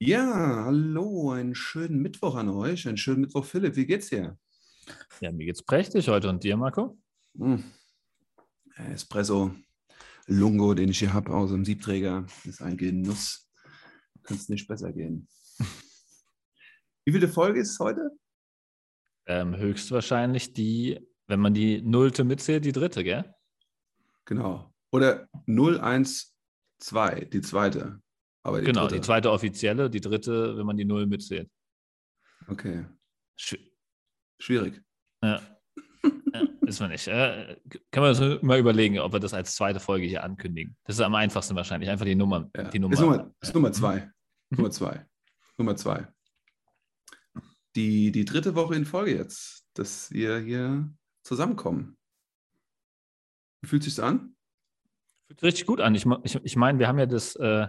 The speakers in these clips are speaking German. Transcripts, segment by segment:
Ja, hallo, einen schönen Mittwoch an euch. Einen schönen Mittwoch, Philipp. Wie geht's dir? Ja, mir geht's prächtig heute. Und dir, Marco? Hm. Espresso Lungo, den ich hier habe aus dem Siebträger, ist ein Genuss. Kann es nicht besser gehen. Wie viele Folge ist es heute? Ähm, höchstwahrscheinlich die, wenn man die Nullte mitzählt, die dritte, gell? Genau. Oder 012, die zweite. Aber die genau, dritte. die zweite offizielle, die dritte, wenn man die Null mitzählt. Okay. Sch Schwierig. Ja. ja wissen wir nicht. Äh, können wir uns mal überlegen, ob wir das als zweite Folge hier ankündigen. Das ist am einfachsten wahrscheinlich. Einfach die Nummer. Ja. Die Nummer. Ist, Nummer, ist Nummer zwei. Mhm. Nummer zwei. Nummer zwei. Die, die dritte Woche in Folge jetzt, dass wir hier zusammenkommen. Wie fühlt sich an? Fühlt sich richtig gut an. Ich, ich, ich meine, wir haben ja das, äh,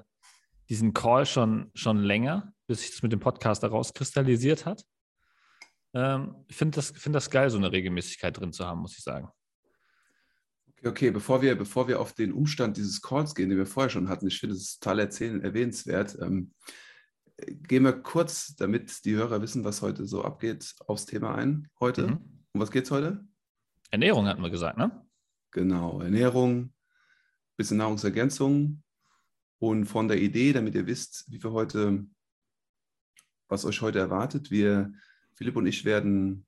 diesen Call schon, schon länger, bis sich das mit dem Podcast herauskristallisiert hat. Ähm, ich finde das, find das geil, so eine Regelmäßigkeit drin zu haben, muss ich sagen. Okay, okay, bevor wir, bevor wir auf den Umstand dieses Calls gehen, den wir vorher schon hatten, ich finde es total erzählen, erwähnenswert. Ähm, gehen wir kurz, damit die Hörer wissen, was heute so abgeht, aufs Thema ein. Heute. Mhm. Um was geht es heute? Ernährung hatten wir gesagt, ne? Genau, Ernährung, bisschen Nahrungsergänzung, und von der Idee, damit ihr wisst, wie wir heute, was euch heute erwartet, wir, Philipp und ich werden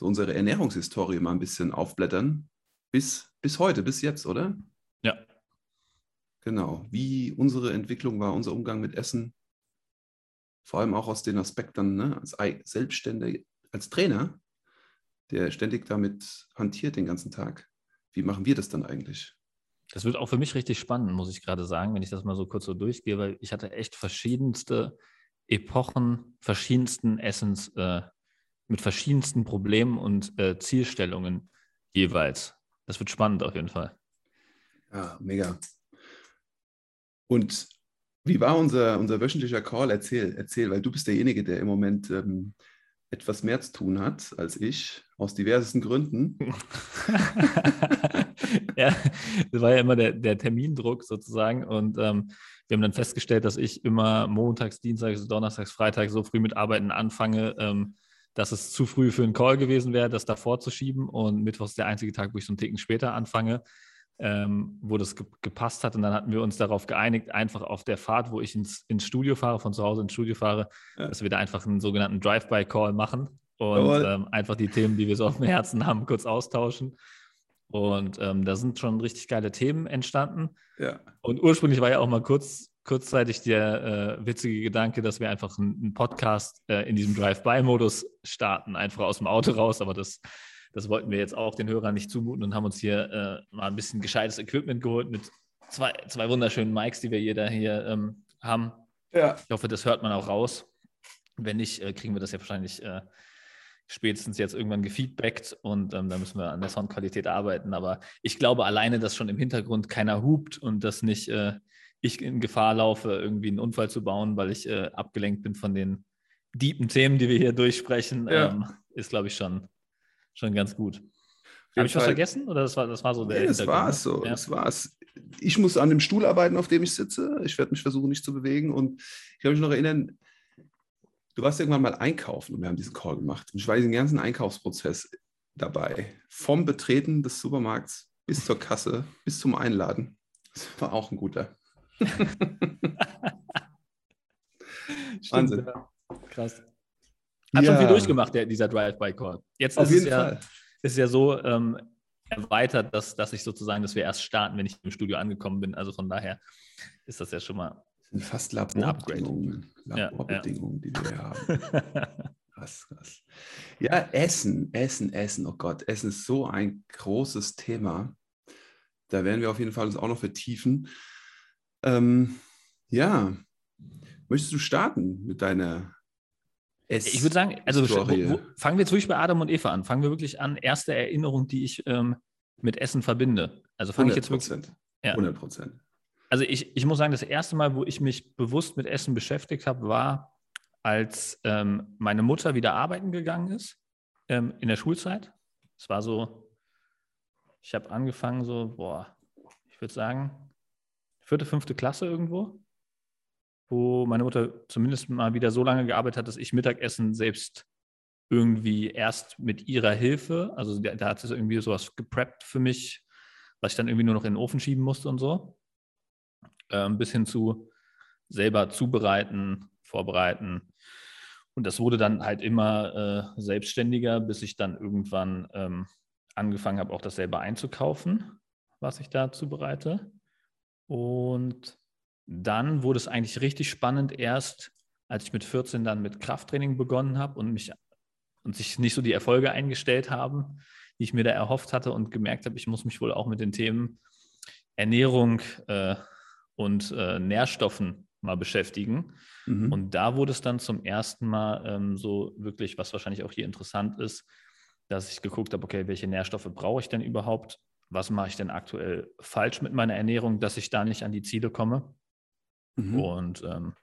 unsere Ernährungshistorie mal ein bisschen aufblättern. Bis, bis heute, bis jetzt, oder? Ja. Genau. Wie unsere Entwicklung war, unser Umgang mit Essen. Vor allem auch aus den Aspekten, ne, als Selbstständiger, als Trainer, der ständig damit hantiert den ganzen Tag. Wie machen wir das dann eigentlich? Das wird auch für mich richtig spannend, muss ich gerade sagen, wenn ich das mal so kurz so durchgehe, weil ich hatte echt verschiedenste Epochen, verschiedensten Essens, äh, mit verschiedensten Problemen und äh, Zielstellungen jeweils. Das wird spannend auf jeden Fall. Ja, mega. Und wie war unser, unser wöchentlicher Call? Erzähl, erzähl, weil du bist derjenige, der im Moment ähm, etwas mehr zu tun hat als ich, aus diversesten Gründen. ja, das war ja immer der, der Termindruck sozusagen. Und ähm, wir haben dann festgestellt, dass ich immer montags, dienstags, donnerstags, freitags so früh mit Arbeiten anfange, ähm, dass es zu früh für einen Call gewesen wäre, das davor zu schieben. Und Mittwoch ist der einzige Tag, wo ich so einen Ticken später anfange ähm, wo das ge gepasst hat. Und dann hatten wir uns darauf geeinigt, einfach auf der Fahrt, wo ich ins, ins Studio fahre, von zu Hause ins Studio fahre, ja. dass wir da einfach einen sogenannten Drive-by-Call machen und ähm, einfach die Themen, die wir so auf dem Herzen haben, kurz austauschen. Und ähm, da sind schon richtig geile Themen entstanden. Ja. Und ursprünglich war ja auch mal kurz, kurzzeitig der äh, witzige Gedanke, dass wir einfach einen, Podcast äh, in diesem Drive-by-Modus starten, einfach aus dem Auto raus. Aber das das wollten wir jetzt auch den Hörern nicht zumuten und haben uns hier äh, mal ein bisschen gescheites Equipment geholt mit zwei, zwei wunderschönen Mics, die wir hier, hier ähm, haben. Ja. Ich hoffe, das hört man auch raus. Wenn nicht, äh, kriegen wir das ja wahrscheinlich äh, spätestens jetzt irgendwann gefeedbackt und ähm, da müssen wir an der Soundqualität arbeiten. Aber ich glaube alleine, dass schon im Hintergrund keiner hupt und dass nicht äh, ich in Gefahr laufe, irgendwie einen Unfall zu bauen, weil ich äh, abgelenkt bin von den deepen Themen, die wir hier durchsprechen, ja. ähm, ist, glaube ich, schon schon ganz gut. Habe ich was vergessen oder das war, das war so der nee, Das war es so, ja. das war's. Ich muss an dem Stuhl arbeiten, auf dem ich sitze. Ich werde mich versuchen, nicht zu bewegen. Und ich kann mich noch erinnern, du warst irgendwann mal einkaufen und wir haben diesen Call gemacht. Und ich war diesen ganzen Einkaufsprozess dabei. Vom Betreten des Supermarkts bis zur Kasse, bis zum Einladen. Das war auch ein guter. Wahnsinn. Ja. Krass. Hat ja. schon viel durchgemacht, der, dieser Drive-by-Call. Jetzt Auf ist jeden es ja, Fall. ist ja so ähm, erweitert, dass, dass ich sozusagen, dass wir erst starten, wenn ich im Studio angekommen bin. Also von daher ist das ja schon mal sind fast Laborbedingungen, Laborbedingungen, ja, ja. die wir haben. krass, krass. Ja, Essen, Essen, Essen. Oh Gott, Essen ist so ein großes Thema. Da werden wir auf jeden Fall uns auch noch vertiefen. Ähm, ja, möchtest du starten mit deiner es ich würde sagen, also wo, wo, fangen wir jetzt wirklich bei Adam und Eva an. Fangen wir wirklich an. Erste Erinnerung, die ich ähm, mit Essen verbinde. Also fange ich jetzt wirklich. Ja. 100 Prozent. Also ich, ich muss sagen, das erste Mal, wo ich mich bewusst mit Essen beschäftigt habe, war, als ähm, meine Mutter wieder arbeiten gegangen ist ähm, in der Schulzeit. Es war so, ich habe angefangen so, boah, ich würde sagen, vierte, fünfte Klasse irgendwo. Wo meine Mutter zumindest mal wieder so lange gearbeitet hat, dass ich Mittagessen selbst irgendwie erst mit ihrer Hilfe, also da, da hat sie irgendwie sowas gepreppt für mich, was ich dann irgendwie nur noch in den Ofen schieben musste und so. Ähm, bis hin zu selber zubereiten, vorbereiten. Und das wurde dann halt immer äh, selbstständiger, bis ich dann irgendwann ähm, angefangen habe, auch das selber einzukaufen, was ich da zubereite. Und dann wurde es eigentlich richtig spannend erst, als ich mit 14 dann mit Krafttraining begonnen habe und mich und sich nicht so die Erfolge eingestellt haben, die ich mir da erhofft hatte und gemerkt habe, ich muss mich wohl auch mit den Themen Ernährung äh, und äh, Nährstoffen mal beschäftigen. Mhm. Und da wurde es dann zum ersten Mal ähm, so wirklich, was wahrscheinlich auch hier interessant ist, dass ich geguckt habe, okay, welche Nährstoffe brauche ich denn überhaupt? Was mache ich denn aktuell falsch mit meiner Ernährung, dass ich da nicht an die Ziele komme? Mhm. Und ähm,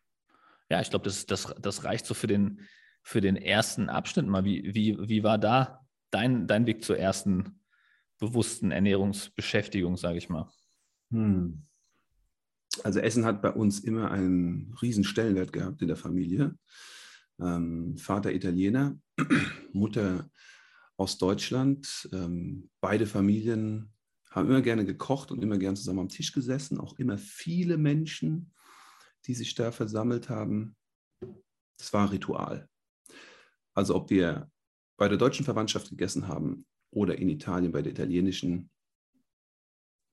ja, ich glaube, das, das, das reicht so für den, für den ersten Abschnitt mal. Wie, wie, wie war da dein, dein Weg zur ersten bewussten Ernährungsbeschäftigung, sage ich mal? Hm. Also Essen hat bei uns immer einen riesen Stellenwert gehabt in der Familie. Ähm, Vater Italiener, Mutter aus Deutschland. Ähm, beide Familien haben immer gerne gekocht und immer gerne zusammen am Tisch gesessen. Auch immer viele Menschen, die sich da versammelt haben. Das war Ritual. Also ob wir bei der deutschen Verwandtschaft gegessen haben oder in Italien bei der italienischen,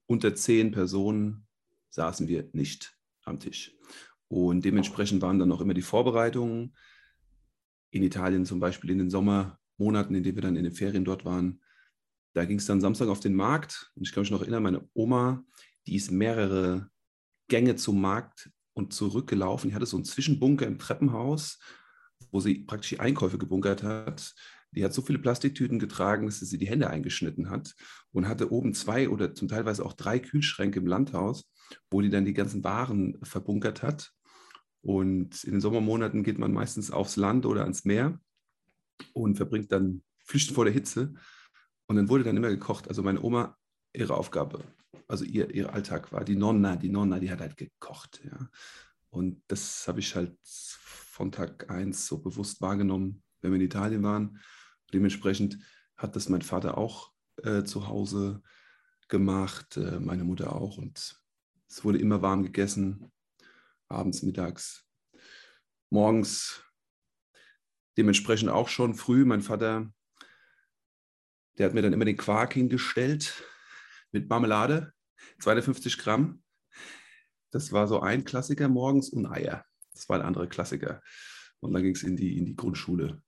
unter zehn Personen saßen wir nicht am Tisch. Und dementsprechend waren dann auch immer die Vorbereitungen. In Italien zum Beispiel in den Sommermonaten, in denen wir dann in den Ferien dort waren, da ging es dann Samstag auf den Markt. Und ich kann mich noch erinnern, meine Oma, die ist mehrere Gänge zum Markt und zurückgelaufen. Die hatte so einen Zwischenbunker im Treppenhaus, wo sie praktisch die Einkäufe gebunkert hat. Die hat so viele Plastiktüten getragen, dass sie die Hände eingeschnitten hat und hatte oben zwei oder zum Teilweise auch drei Kühlschränke im Landhaus, wo die dann die ganzen Waren verbunkert hat. Und in den Sommermonaten geht man meistens aufs Land oder ans Meer und verbringt dann Flüchten vor der Hitze. Und dann wurde dann immer gekocht. Also meine Oma, ihre Aufgabe, also ihr, ihr Alltag war, die Nonna, die Nonna, die hat halt gekocht. Ja. Und das habe ich halt von Tag 1 so bewusst wahrgenommen, wenn wir in Italien waren. Dementsprechend hat das mein Vater auch äh, zu Hause gemacht, äh, meine Mutter auch. Und es wurde immer warm gegessen, abends, mittags, morgens. Dementsprechend auch schon früh. Mein Vater, der hat mir dann immer den Quark hingestellt mit Marmelade, 250 Gramm. Das war so ein Klassiker morgens und Eier. Das war ein anderer Klassiker. Und dann ging es in die, in die Grundschule.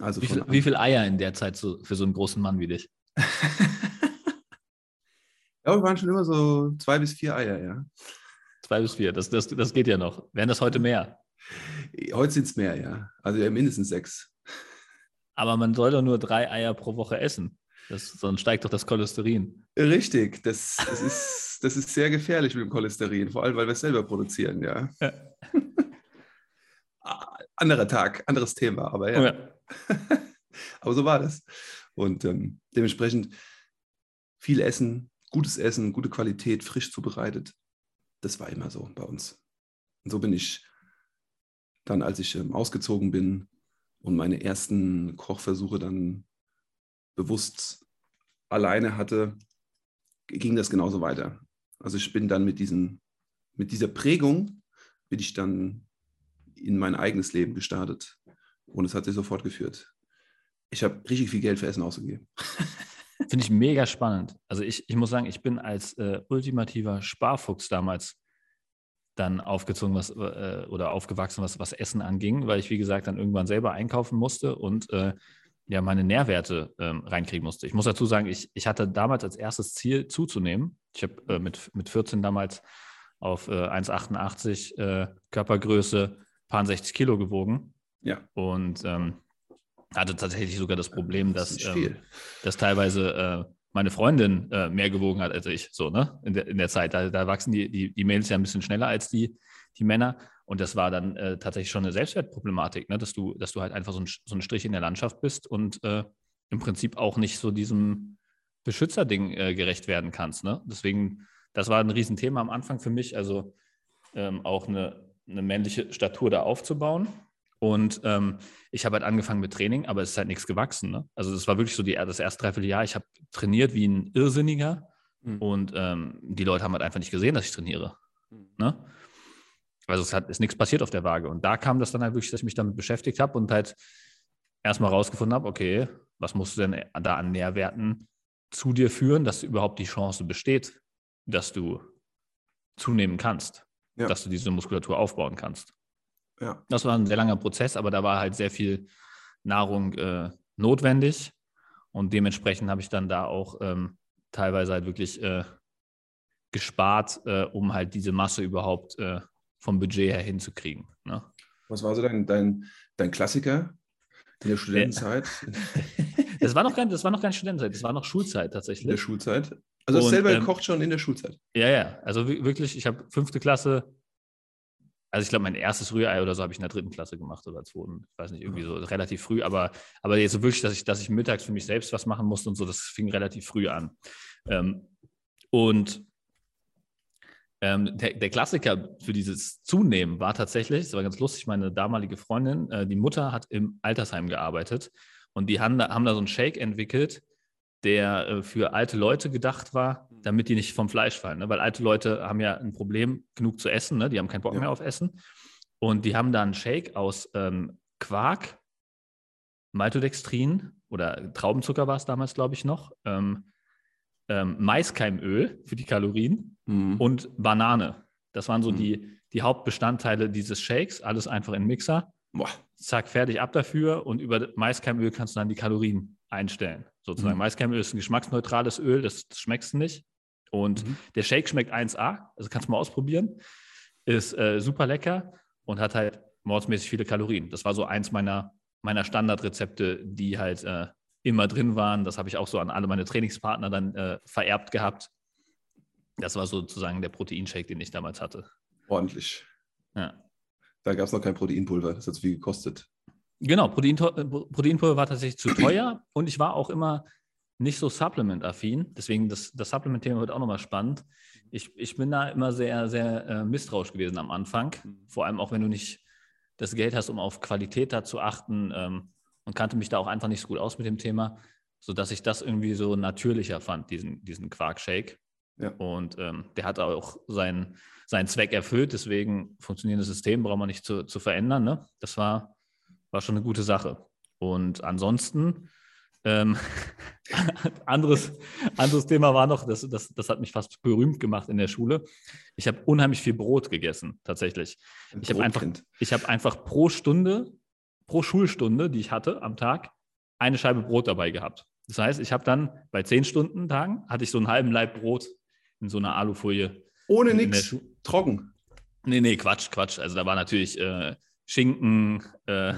Also wie, viel, wie viel Eier in der Zeit so, für so einen großen Mann wie dich? ja, wir waren schon immer so zwei bis vier Eier, ja. Zwei bis vier, das, das, das geht ja noch. Wären das heute mehr? Heute sind es mehr, ja. Also ja, mindestens sechs. Aber man soll doch nur drei Eier pro Woche essen. Das, sonst steigt doch das Cholesterin. Richtig, das, das, ist, das ist sehr gefährlich mit dem Cholesterin, vor allem weil wir es selber produzieren, ja. ja. Anderer Tag, anderes Thema, aber ja. ja. aber so war das. Und ähm, dementsprechend viel Essen, gutes Essen, gute Qualität, frisch zubereitet. Das war immer so bei uns. Und so bin ich dann, als ich ähm, ausgezogen bin und meine ersten Kochversuche dann bewusst alleine hatte, ging das genauso weiter. Also ich bin dann mit, diesen, mit dieser Prägung, bin ich dann in mein eigenes Leben gestartet. Und es hat sich sofort geführt. Ich habe richtig viel Geld für Essen ausgegeben. Finde ich mega spannend. Also ich, ich muss sagen, ich bin als äh, ultimativer Sparfuchs damals dann aufgezogen was, äh, oder aufgewachsen, was, was Essen anging, weil ich, wie gesagt, dann irgendwann selber einkaufen musste und äh, ja meine Nährwerte ähm, reinkriegen musste. Ich muss dazu sagen, ich, ich hatte damals als erstes Ziel zuzunehmen. Ich habe äh, mit, mit 14 damals auf äh, 1,88 äh, Körpergröße, paar 60 Kilo gewogen. Ja. Und ähm, hatte tatsächlich sogar das Problem, das dass, ähm, dass teilweise äh, meine Freundin äh, mehr gewogen hat als ich, so, ne? In der, in der Zeit. Da, da wachsen die, die, die Mädels ja ein bisschen schneller als die, die Männer. Und das war dann äh, tatsächlich schon eine Selbstwertproblematik, ne? dass, du, dass du halt einfach so ein, so ein Strich in der Landschaft bist und äh, im Prinzip auch nicht so diesem Beschützerding äh, gerecht werden kannst. Ne? Deswegen, das war ein Riesenthema am Anfang für mich. Also ähm, auch eine, eine männliche Statur da aufzubauen. Und ähm, ich habe halt angefangen mit Training, aber es ist halt nichts gewachsen. Ne? Also das war wirklich so die, das erste Dreivierteljahr. Ich habe trainiert wie ein Irrsinniger mhm. und ähm, die Leute haben halt einfach nicht gesehen, dass ich trainiere. Mhm. Ne? Also es hat, ist nichts passiert auf der Waage. Und da kam das dann halt wirklich, dass ich mich damit beschäftigt habe und halt erstmal rausgefunden habe, okay, was musst du denn da an Nährwerten zu dir führen, dass überhaupt die Chance besteht, dass du zunehmen kannst, ja. dass du diese Muskulatur aufbauen kannst. Ja. Das war ein sehr langer Prozess, aber da war halt sehr viel Nahrung äh, notwendig. Und dementsprechend habe ich dann da auch ähm, teilweise halt wirklich äh, gespart, äh, um halt diese Masse überhaupt äh, vom Budget her hinzukriegen. Ne? Was war so dein, dein, dein Klassiker in der Studentenzeit? das, war noch gar, das war noch keine Studentenzeit, das war noch Schulzeit tatsächlich. In der Schulzeit? Also hast selber ähm, gekocht schon in der Schulzeit? Ja, ja. Also wirklich, ich habe fünfte Klasse also ich glaube, mein erstes Rührei oder so habe ich in der dritten Klasse gemacht oder zweiten. Ich weiß nicht, irgendwie so relativ früh, aber, aber jetzt so wirklich, dass ich, dass ich mittags für mich selbst was machen musste und so, das fing relativ früh an. Ähm, und ähm, der, der, Klassiker für dieses Zunehmen war tatsächlich, das war ganz lustig, meine damalige Freundin, äh, die Mutter hat im Altersheim gearbeitet und die haben da, haben da so einen Shake entwickelt, der äh, für alte Leute gedacht war, damit die nicht vom Fleisch fallen. Ne? Weil alte Leute haben ja ein Problem, genug zu essen, ne? die haben keinen Bock ja. mehr auf Essen. Und die haben da einen Shake aus ähm, Quark, Maltodextrin oder Traubenzucker war es damals, glaube ich, noch, ähm, ähm, Maiskeimöl für die Kalorien mhm. und Banane. Das waren so mhm. die, die Hauptbestandteile dieses Shakes. Alles einfach in den Mixer. Boah. Zack, fertig ab dafür. Und über Maiskeimöl kannst du dann die Kalorien einstellen. Sozusagen. Mhm. Maiskeimöl ist ein geschmacksneutrales Öl, das, das schmeckst du nicht. Und mhm. der Shake schmeckt 1A, also kannst du mal ausprobieren. Ist äh, super lecker und hat halt mordsmäßig viele Kalorien. Das war so eins meiner, meiner Standardrezepte, die halt äh, immer drin waren. Das habe ich auch so an alle meine Trainingspartner dann äh, vererbt gehabt. Das war sozusagen der Proteinshake, den ich damals hatte. Ordentlich. Ja. Da gab es noch kein Proteinpulver, das hat so viel gekostet. Genau, Protein, äh, Proteinpulver war tatsächlich zu teuer und ich war auch immer nicht so supplement-affin. Deswegen, das, das Supplement-Thema wird auch nochmal spannend. Ich, ich bin da immer sehr, sehr äh, misstrauisch gewesen am Anfang. Vor allem auch, wenn du nicht das Geld hast, um auf Qualität da zu achten ähm, und kannte mich da auch einfach nicht so gut aus mit dem Thema, sodass ich das irgendwie so natürlicher fand, diesen, diesen Quark-Shake. Ja. Und ähm, der hat auch seinen, seinen Zweck erfüllt. Deswegen funktionierendes System braucht man nicht zu, zu verändern. Ne? Das war war schon eine gute Sache. Und ansonsten, ähm, anderes, anderes Thema war noch, das, das, das hat mich fast berühmt gemacht in der Schule. Ich habe unheimlich viel Brot gegessen, tatsächlich. ich habe einfach, hab einfach pro Stunde, pro Schulstunde, die ich hatte am Tag, eine Scheibe Brot dabei gehabt. Das heißt, ich habe dann bei zehn Stunden Tagen, hatte ich so einen halben Laib Brot in so einer Alufolie. Ohne nichts, trocken. Nee, nee, Quatsch, Quatsch. Also da war natürlich äh, Schinken, äh,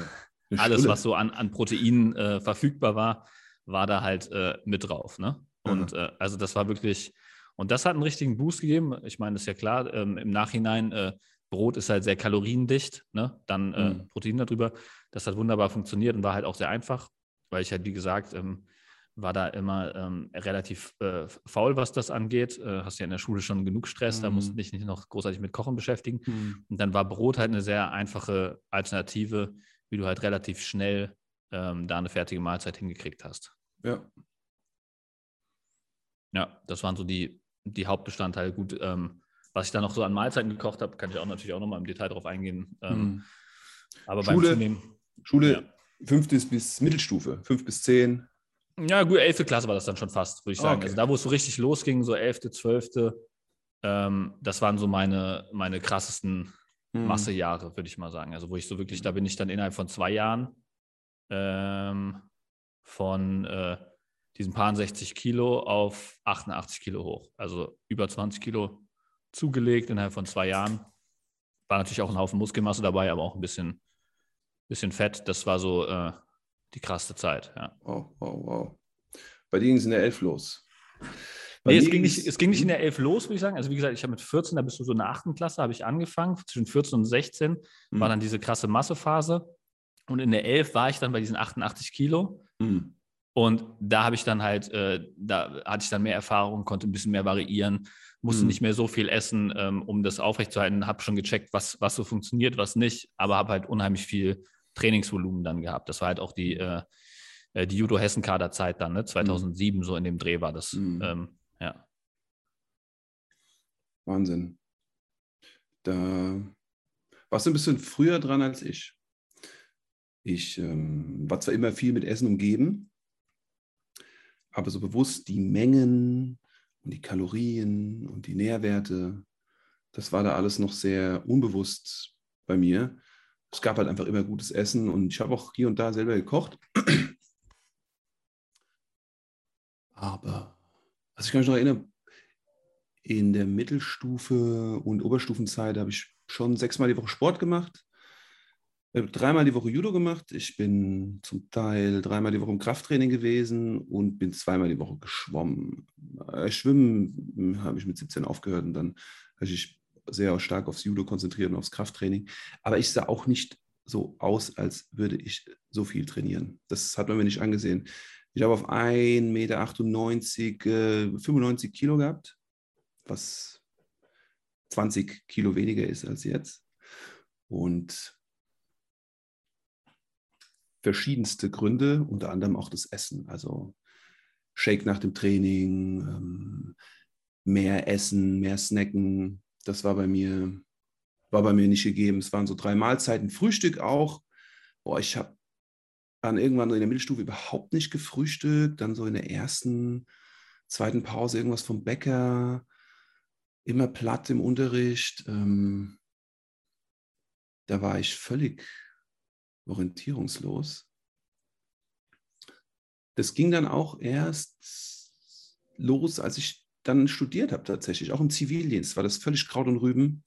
alles, was so an, an Proteinen äh, verfügbar war, war da halt äh, mit drauf. Ne? Und äh, also das war wirklich, und das hat einen richtigen Boost gegeben. Ich meine, das ist ja klar, ähm, im Nachhinein, äh, Brot ist halt sehr kaloriendicht, ne? dann äh, mhm. Protein darüber. Das hat wunderbar funktioniert und war halt auch sehr einfach, weil ich halt, wie gesagt, ähm, war da immer ähm, relativ äh, faul, was das angeht. Äh, hast ja in der Schule schon genug Stress, mhm. da musst du dich nicht noch großartig mit Kochen beschäftigen. Mhm. Und dann war Brot halt eine sehr einfache Alternative, wie du halt relativ schnell ähm, da eine fertige Mahlzeit hingekriegt hast. Ja. Ja, das waren so die, die Hauptbestandteile. Gut, ähm, was ich dann noch so an Mahlzeiten gekocht habe, kann ich auch natürlich auch nochmal im Detail darauf eingehen. Mhm. Aber Schule, beim Zunehmen. Schule ja. bis Mittelstufe, fünf bis zehn. Ja, gut, elfte Klasse war das dann schon fast, würde ich sagen. Okay. Also da, wo es so richtig losging, so elfte, zwölfte, ähm, das waren so meine, meine krassesten mhm. Massejahre, würde ich mal sagen. Also wo ich so wirklich, da bin ich dann innerhalb von zwei Jahren ähm, von äh, diesen paar 60 Kilo auf 88 Kilo hoch. Also über 20 Kilo zugelegt innerhalb von zwei Jahren. War natürlich auch ein Haufen Muskelmasse dabei, aber auch ein bisschen, bisschen Fett. Das war so äh, die krasse Zeit. Ja. Wow, wow, wow. Bei dir ging es in der Elf los. Nee, es ging, nicht, es ging nicht in der 11 los, würde ich sagen. Also wie gesagt, ich habe mit 14, da bist du so in der 8. Klasse, habe ich angefangen. Zwischen 14 und 16 mhm. war dann diese krasse Massephase. Und in der 11 war ich dann bei diesen 88 Kilo. Mhm. Und da habe ich dann halt, äh, da hatte ich dann mehr Erfahrung, konnte ein bisschen mehr variieren, musste mhm. nicht mehr so viel essen, ähm, um das aufrechtzuerhalten, habe schon gecheckt, was, was so funktioniert, was nicht, aber habe halt unheimlich viel Trainingsvolumen dann gehabt. Das war halt auch die, äh, äh die Judo-Hessen-Kader-Zeit dann, ne? 2007, mhm. so in dem Dreh war das. Mhm. Ähm, ja. Wahnsinn. Da warst du ein bisschen früher dran als ich. Ich ähm, war zwar immer viel mit Essen umgeben, aber so bewusst die Mengen und die Kalorien und die Nährwerte, das war da alles noch sehr unbewusst bei mir. Es gab halt einfach immer gutes Essen und ich habe auch hier und da selber gekocht. Aber, also ich kann mich noch erinnern, in der Mittelstufe und Oberstufenzeit habe ich schon sechsmal die Woche Sport gemacht. Dreimal die Woche Judo gemacht. Ich bin zum Teil dreimal die Woche im Krafttraining gewesen und bin zweimal die Woche geschwommen. Äh, Schwimmen habe ich mit 17 aufgehört und dann habe ich sehr stark aufs Judo konzentriert und aufs Krafttraining. Aber ich sah auch nicht so aus, als würde ich so viel trainieren. Das hat man mir nicht angesehen. Ich habe auf 1,98 Meter äh, 95 Kilo gehabt, was 20 Kilo weniger ist als jetzt. Und verschiedenste Gründe, unter anderem auch das Essen. Also Shake nach dem Training, ähm, mehr Essen, mehr Snacken. Das war bei mir, war bei mir nicht gegeben. Es waren so drei Mahlzeiten, Frühstück auch. Boah, ich habe dann irgendwann in der Mittelstufe überhaupt nicht gefrühstückt. Dann so in der ersten, zweiten Pause irgendwas vom Bäcker. Immer platt im Unterricht. Ähm, da war ich völlig orientierungslos. Das ging dann auch erst los, als ich dann studiert habe tatsächlich, auch im Zivildienst war das völlig Kraut und Rüben.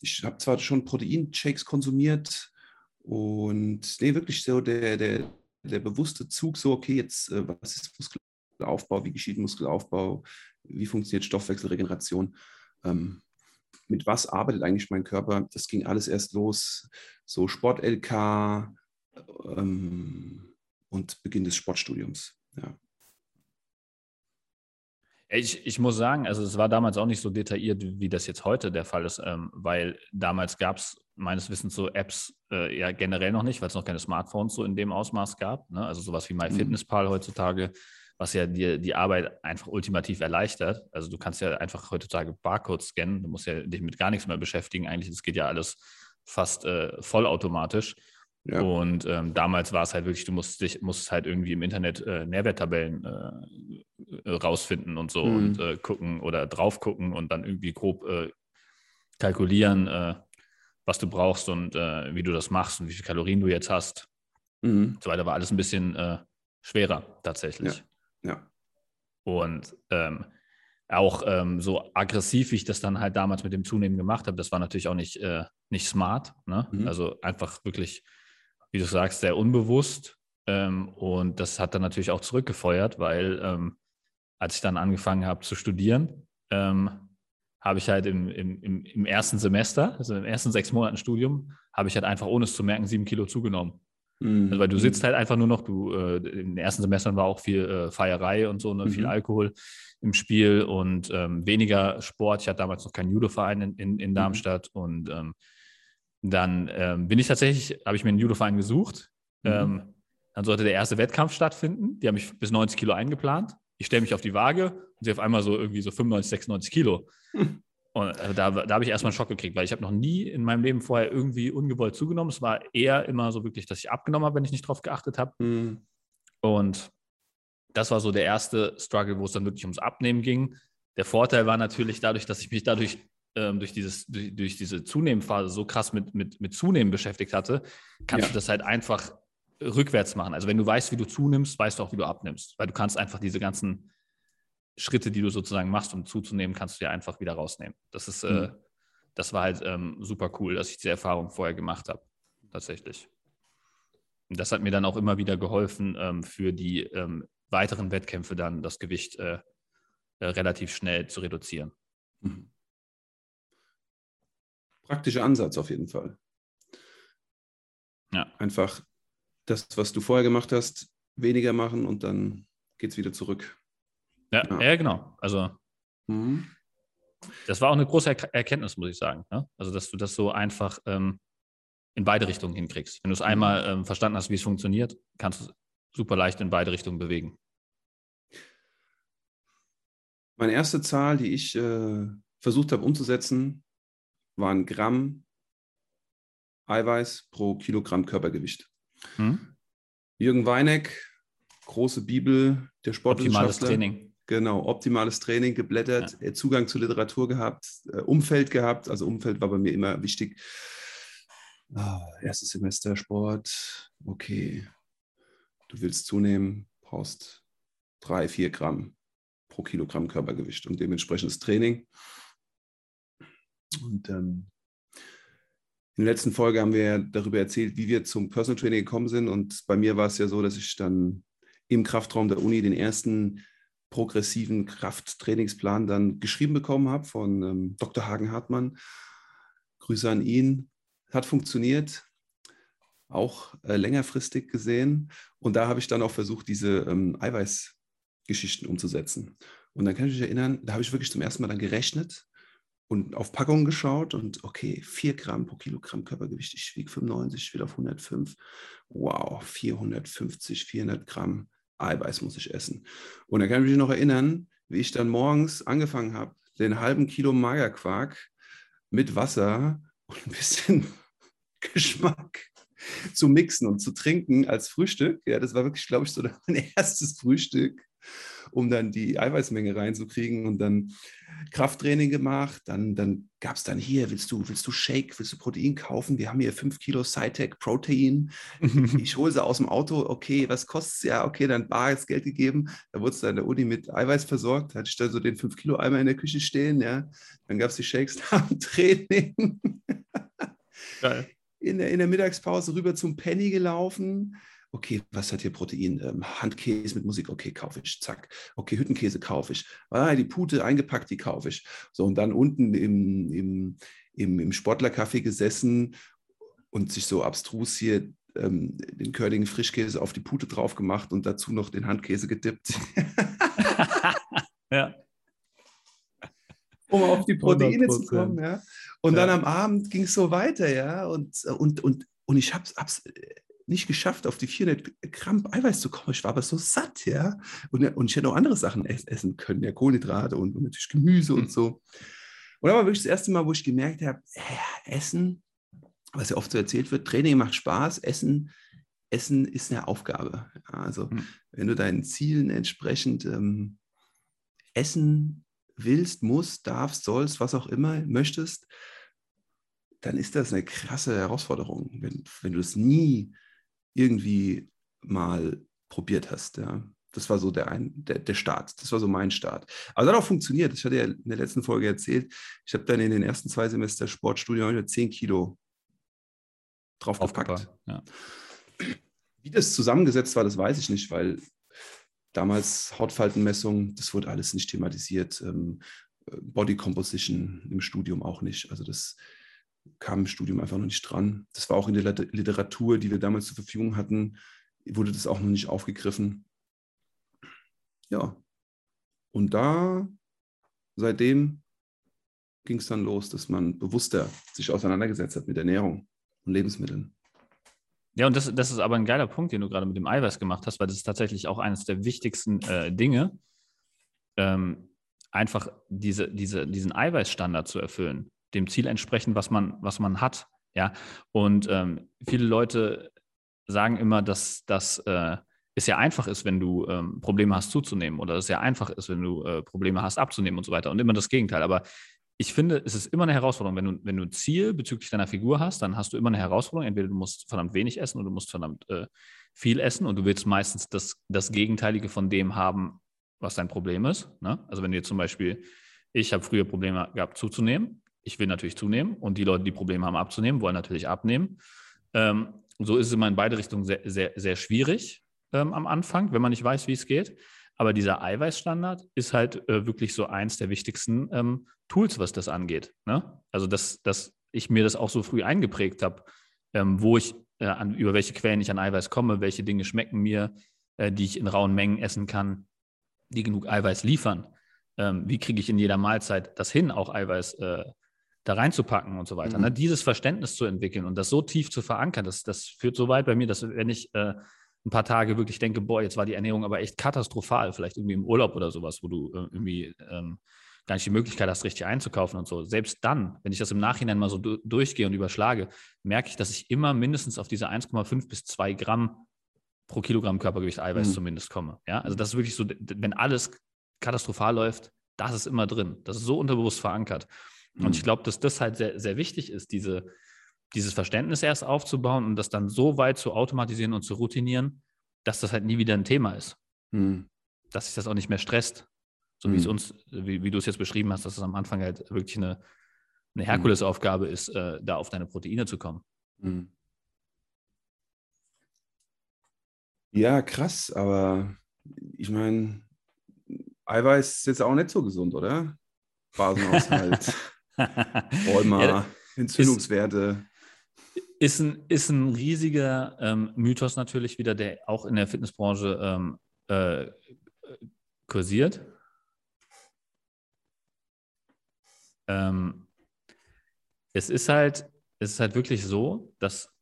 Ich habe zwar schon Proteinshakes konsumiert und nee, wirklich so der, der, der bewusste Zug, so okay, jetzt äh, was ist Muskelaufbau, wie geschieht Muskelaufbau, wie funktioniert Stoffwechselregeneration. Ähm, mit was arbeitet eigentlich mein Körper? Das ging alles erst los, so Sport-LK ähm, und Beginn des Sportstudiums. Ja. Ich, ich muss sagen, also es war damals auch nicht so detailliert, wie das jetzt heute der Fall ist, ähm, weil damals gab es meines Wissens so Apps äh, ja generell noch nicht, weil es noch keine Smartphones so in dem Ausmaß gab. Ne? Also sowas wie MyFitnessPal mhm. heutzutage was ja dir die Arbeit einfach ultimativ erleichtert. Also du kannst ja einfach heutzutage Barcodes scannen, du musst ja dich mit gar nichts mehr beschäftigen. Eigentlich, das geht ja alles fast äh, vollautomatisch. Ja. Und ähm, damals war es halt wirklich, du musst dich, musst halt irgendwie im Internet äh, Nährwerttabellen äh, rausfinden und so mhm. und äh, gucken oder drauf gucken und dann irgendwie grob äh, kalkulieren, äh, was du brauchst und wie du das machst und wie viele Kalorien du jetzt hast. Mhm. Und so weiter war alles ein bisschen schwerer tatsächlich. Ja. Ja. Und ähm, auch ähm, so aggressiv, wie ich das dann halt damals mit dem Zunehmen gemacht habe, das war natürlich auch nicht, äh, nicht smart. Ne? Mhm. Also einfach wirklich, wie du sagst, sehr unbewusst. Ähm, und das hat dann natürlich auch zurückgefeuert, weil ähm, als ich dann angefangen habe zu studieren, ähm, habe ich halt im, im, im ersten Semester, also im ersten sechs Monaten Studium, habe ich halt einfach ohne es zu merken sieben Kilo zugenommen. Mhm. Also, weil du sitzt halt einfach nur noch, du, äh, in den ersten Semestern war auch viel äh, Feierei und so, ne, mhm. viel Alkohol im Spiel und ähm, weniger Sport. Ich hatte damals noch keinen Judo-Verein in, in, in, mhm. Darmstadt mhm. und ähm, dann ähm, bin ich tatsächlich, habe ich mir einen Judo-Verein gesucht. Mhm. Ähm, dann sollte der erste Wettkampf stattfinden. Die haben mich bis 90 Kilo eingeplant. Ich stelle mich auf die Waage und sie auf einmal so irgendwie so 95, 96 Kilo. Und äh, da, da habe ich erstmal einen Schock gekriegt, weil ich habe noch nie in meinem Leben vorher irgendwie ungewollt zugenommen. Es war eher immer so wirklich, dass ich abgenommen habe, wenn ich nicht drauf geachtet habe. Mhm. Und das war so der erste Struggle, wo es dann wirklich ums Abnehmen ging. Der Vorteil war natürlich dadurch, dass ich mich dadurch ähm, durch, dieses, durch, durch, diese Zunehmphase so krass mit, mit, mit Zunehmen beschäftigt hatte, kannst ja. du das halt einfach rückwärts machen. Also wenn du weißt, wie du zunimmst, weißt du auch, wie du abnimmst. Weil du kannst einfach diese ganzen Schritte, die du sozusagen machst, um zuzunehmen, kannst du ja einfach wieder rausnehmen. Das ist, mhm. äh, das war halt ähm, super cool, dass ich diese Erfahrung vorher gemacht habe, tatsächlich. Und das hat mir dann auch immer wieder geholfen, ähm, für die ähm, weiteren Wettkämpfe dann das Gewicht äh, äh, relativ schnell zu reduzieren. Mhm. Praktischer Ansatz auf jeden Fall. Ja. Einfach das, was du vorher gemacht hast, weniger machen und dann geht es wieder zurück. Ja, ja. ja genau. Also mhm. das war auch eine große er Erkenntnis, muss ich sagen. Ne? Also, dass du das so einfach ähm, in beide Richtungen hinkriegst. Wenn du es mhm. einmal ähm, verstanden hast, wie es funktioniert, kannst du es super leicht in beide Richtungen bewegen. Meine erste Zahl, die ich äh, versucht habe umzusetzen, waren Gramm Eiweiß pro Kilogramm Körpergewicht. Hm? Jürgen Weineck, große Bibel der Sportwissenschaftler. Optimales Training. Genau, optimales Training, geblättert, ja. Zugang zur Literatur gehabt, äh, Umfeld gehabt. Also Umfeld war bei mir immer wichtig. Ah, erstes Semester Sport, okay. Du willst zunehmen, brauchst drei, vier Gramm pro Kilogramm Körpergewicht und dementsprechendes Training. Und ähm, in der letzten Folge haben wir darüber erzählt, wie wir zum Personal Training gekommen sind. Und bei mir war es ja so, dass ich dann im Kraftraum der Uni den ersten progressiven Krafttrainingsplan dann geschrieben bekommen habe von ähm, Dr. Hagen Hartmann. Grüße an ihn. Hat funktioniert, auch äh, längerfristig gesehen. Und da habe ich dann auch versucht, diese ähm, Eiweißgeschichten umzusetzen. Und dann kann ich mich erinnern, da habe ich wirklich zum ersten Mal dann gerechnet und auf Packungen geschaut und okay, 4 Gramm pro Kilogramm Körpergewicht. Ich wiege 95, ich will auf 105. Wow, 450, 400 Gramm Eiweiß muss ich essen. Und dann kann ich mich noch erinnern, wie ich dann morgens angefangen habe, den halben Kilo Magerquark mit Wasser und ein bisschen Geschmack zu mixen und zu trinken als Frühstück. Ja, das war wirklich, glaube ich, so mein erstes Frühstück um dann die Eiweißmenge reinzukriegen und dann Krafttraining gemacht. Dann, dann gab es dann hier, willst du, willst du Shake, willst du Protein kaufen? Wir haben hier 5 Kilo Cytec Protein. Ich hole sie aus dem Auto. Okay, was kostet es? Ja, okay, dann bares Geld gegeben. Da wurde es dann in der Uni mit Eiweiß versorgt. Hatte ich da so den 5 Kilo Eimer in der Küche stehen. Ja. Dann gab es die Shakes nach dem Training. Geil. In der, in der Mittagspause rüber zum Penny gelaufen okay, was hat hier Protein? Ähm, Handkäse mit Musik, okay, kaufe ich, zack. Okay, Hüttenkäse kaufe ich. Ah, die Pute eingepackt, die kaufe ich. So, und dann unten im, im, im, im Sportlercafé gesessen und sich so abstrus hier ähm, den Curling Frischkäse auf die Pute drauf gemacht und dazu noch den Handkäse gedippt. ja. Um auf die Proteine 100%. zu kommen, ja. Und ja. dann am Abend ging es so weiter, ja. Und, und, und, und ich habe es nicht geschafft, auf die 400 Gramm Eiweiß zu kommen. Ich war aber so satt, ja. Und, und ich hätte auch andere Sachen essen können, ja, Kohlenhydrate und, und natürlich Gemüse mhm. und so. Und da war wirklich das erste Mal, wo ich gemerkt habe, äh, Essen, was ja oft so erzählt wird, Training macht Spaß, Essen, Essen ist eine Aufgabe. Also mhm. wenn du deinen Zielen entsprechend ähm, essen willst, musst, darfst, sollst, was auch immer möchtest, dann ist das eine krasse Herausforderung. Wenn, wenn du es nie irgendwie mal probiert hast. Ja. Das war so der, ein, der, der Start. Das war so mein Start. Aber das hat auch funktioniert. Ich hatte ja in der letzten Folge erzählt, ich habe dann in den ersten zwei Semester Sportstudium 10 Kilo draufgepackt. Ja. Wie das zusammengesetzt war, das weiß ich nicht, weil damals Hautfaltenmessung, das wurde alles nicht thematisiert. Ähm, Body Composition im Studium auch nicht. Also das kam im Studium einfach noch nicht dran. Das war auch in der Literatur, die wir damals zur Verfügung hatten, wurde das auch noch nicht aufgegriffen. Ja, und da, seitdem ging es dann los, dass man bewusster sich auseinandergesetzt hat mit Ernährung und Lebensmitteln. Ja, und das, das ist aber ein geiler Punkt, den du gerade mit dem Eiweiß gemacht hast, weil das ist tatsächlich auch eines der wichtigsten äh, Dinge, ähm, einfach diese, diese, diesen Eiweißstandard zu erfüllen dem Ziel entsprechen, was man, was man hat. Ja, und ähm, viele Leute sagen immer, dass das äh, es ja einfach ist, wenn du ähm, Probleme hast zuzunehmen oder es ja einfach ist, wenn du äh, Probleme hast abzunehmen und so weiter und immer das Gegenteil. Aber ich finde, es ist immer eine Herausforderung. Wenn du, wenn du ein Ziel bezüglich deiner Figur hast, dann hast du immer eine Herausforderung. Entweder du musst verdammt wenig essen oder du musst verdammt äh, viel essen und du willst meistens das, das Gegenteilige von dem haben, was dein Problem ist. Ne? Also wenn jetzt zum Beispiel, ich habe früher Probleme gehabt zuzunehmen, ich will natürlich zunehmen und die Leute, die Probleme haben abzunehmen, wollen natürlich abnehmen. Ähm, so ist es immer in beide Richtungen sehr, sehr, sehr schwierig ähm, am Anfang, wenn man nicht weiß, wie es geht. Aber dieser Eiweißstandard ist halt äh, wirklich so eins der wichtigsten ähm, Tools, was das angeht. Ne? Also, dass, dass ich mir das auch so früh eingeprägt habe, ähm, wo ich, äh, an, über welche Quellen ich an Eiweiß komme, welche Dinge schmecken mir, äh, die ich in rauen Mengen essen kann, die genug Eiweiß liefern. Ähm, wie kriege ich in jeder Mahlzeit das hin, auch Eiweiß äh, da reinzupacken und so weiter. Mhm. Ne? Dieses Verständnis zu entwickeln und das so tief zu verankern, das, das führt so weit bei mir, dass wenn ich äh, ein paar Tage wirklich denke, boah, jetzt war die Ernährung aber echt katastrophal, vielleicht irgendwie im Urlaub oder sowas, wo du äh, irgendwie ähm, gar nicht die Möglichkeit hast, richtig einzukaufen und so. Selbst dann, wenn ich das im Nachhinein mal so du durchgehe und überschlage, merke ich, dass ich immer mindestens auf diese 1,5 bis 2 Gramm pro Kilogramm Körpergewicht Eiweiß mhm. zumindest komme. Ja, also das ist wirklich so, wenn alles katastrophal läuft, das ist immer drin. Das ist so unterbewusst verankert. Mhm. Und ich glaube, dass das halt sehr, sehr wichtig ist, diese, dieses Verständnis erst aufzubauen und das dann so weit zu automatisieren und zu routinieren, dass das halt nie wieder ein Thema ist. Mhm. Dass sich das auch nicht mehr stresst. So wie es mhm. uns, wie, wie du es jetzt beschrieben hast, dass es am Anfang halt wirklich eine, eine mhm. Herkulesaufgabe ist, äh, da auf deine Proteine zu kommen. Mhm. Ja, krass, aber ich meine, Eiweiß ist jetzt auch nicht so gesund, oder? Basenhaushalt, Rheuma, ja, Entzündungswerte. Ist ein, ist ein riesiger ähm, Mythos natürlich wieder, der auch in der Fitnessbranche ähm, äh, kursiert. Ähm, es ist halt, es ist halt wirklich so, dass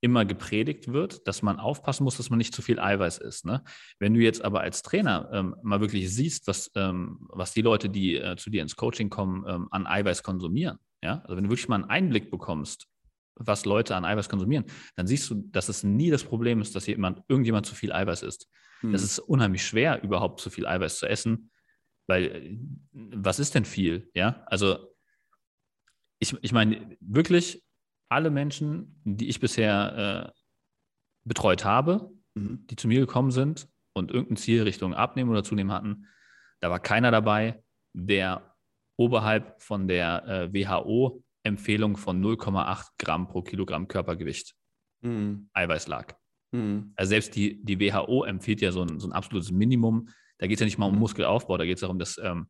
immer gepredigt wird, dass man aufpassen muss, dass man nicht zu viel Eiweiß isst. Ne? Wenn du jetzt aber als Trainer ähm, mal wirklich siehst, was, ähm, was die Leute, die äh, zu dir ins Coaching kommen, ähm, an Eiweiß konsumieren, ja, also wenn du wirklich mal einen Einblick bekommst, was Leute an Eiweiß konsumieren, dann siehst du, dass es nie das Problem ist, dass jemand, irgendjemand zu viel Eiweiß isst. Hm. Das ist unheimlich schwer, überhaupt zu viel Eiweiß zu essen, weil äh, was ist denn viel? Ja, also ich, ich meine, wirklich alle Menschen, die ich bisher äh, betreut habe, mhm. die zu mir gekommen sind und irgendein Ziel Richtung Abnehmen oder Zunehmen hatten, da war keiner dabei, der oberhalb von der äh, WHO-Empfehlung von 0,8 Gramm pro Kilogramm Körpergewicht mhm. Eiweiß lag. Mhm. Also selbst die, die WHO empfiehlt ja so ein, so ein absolutes Minimum. Da geht es ja nicht mal um mhm. Muskelaufbau, da geht es darum, dass ähm,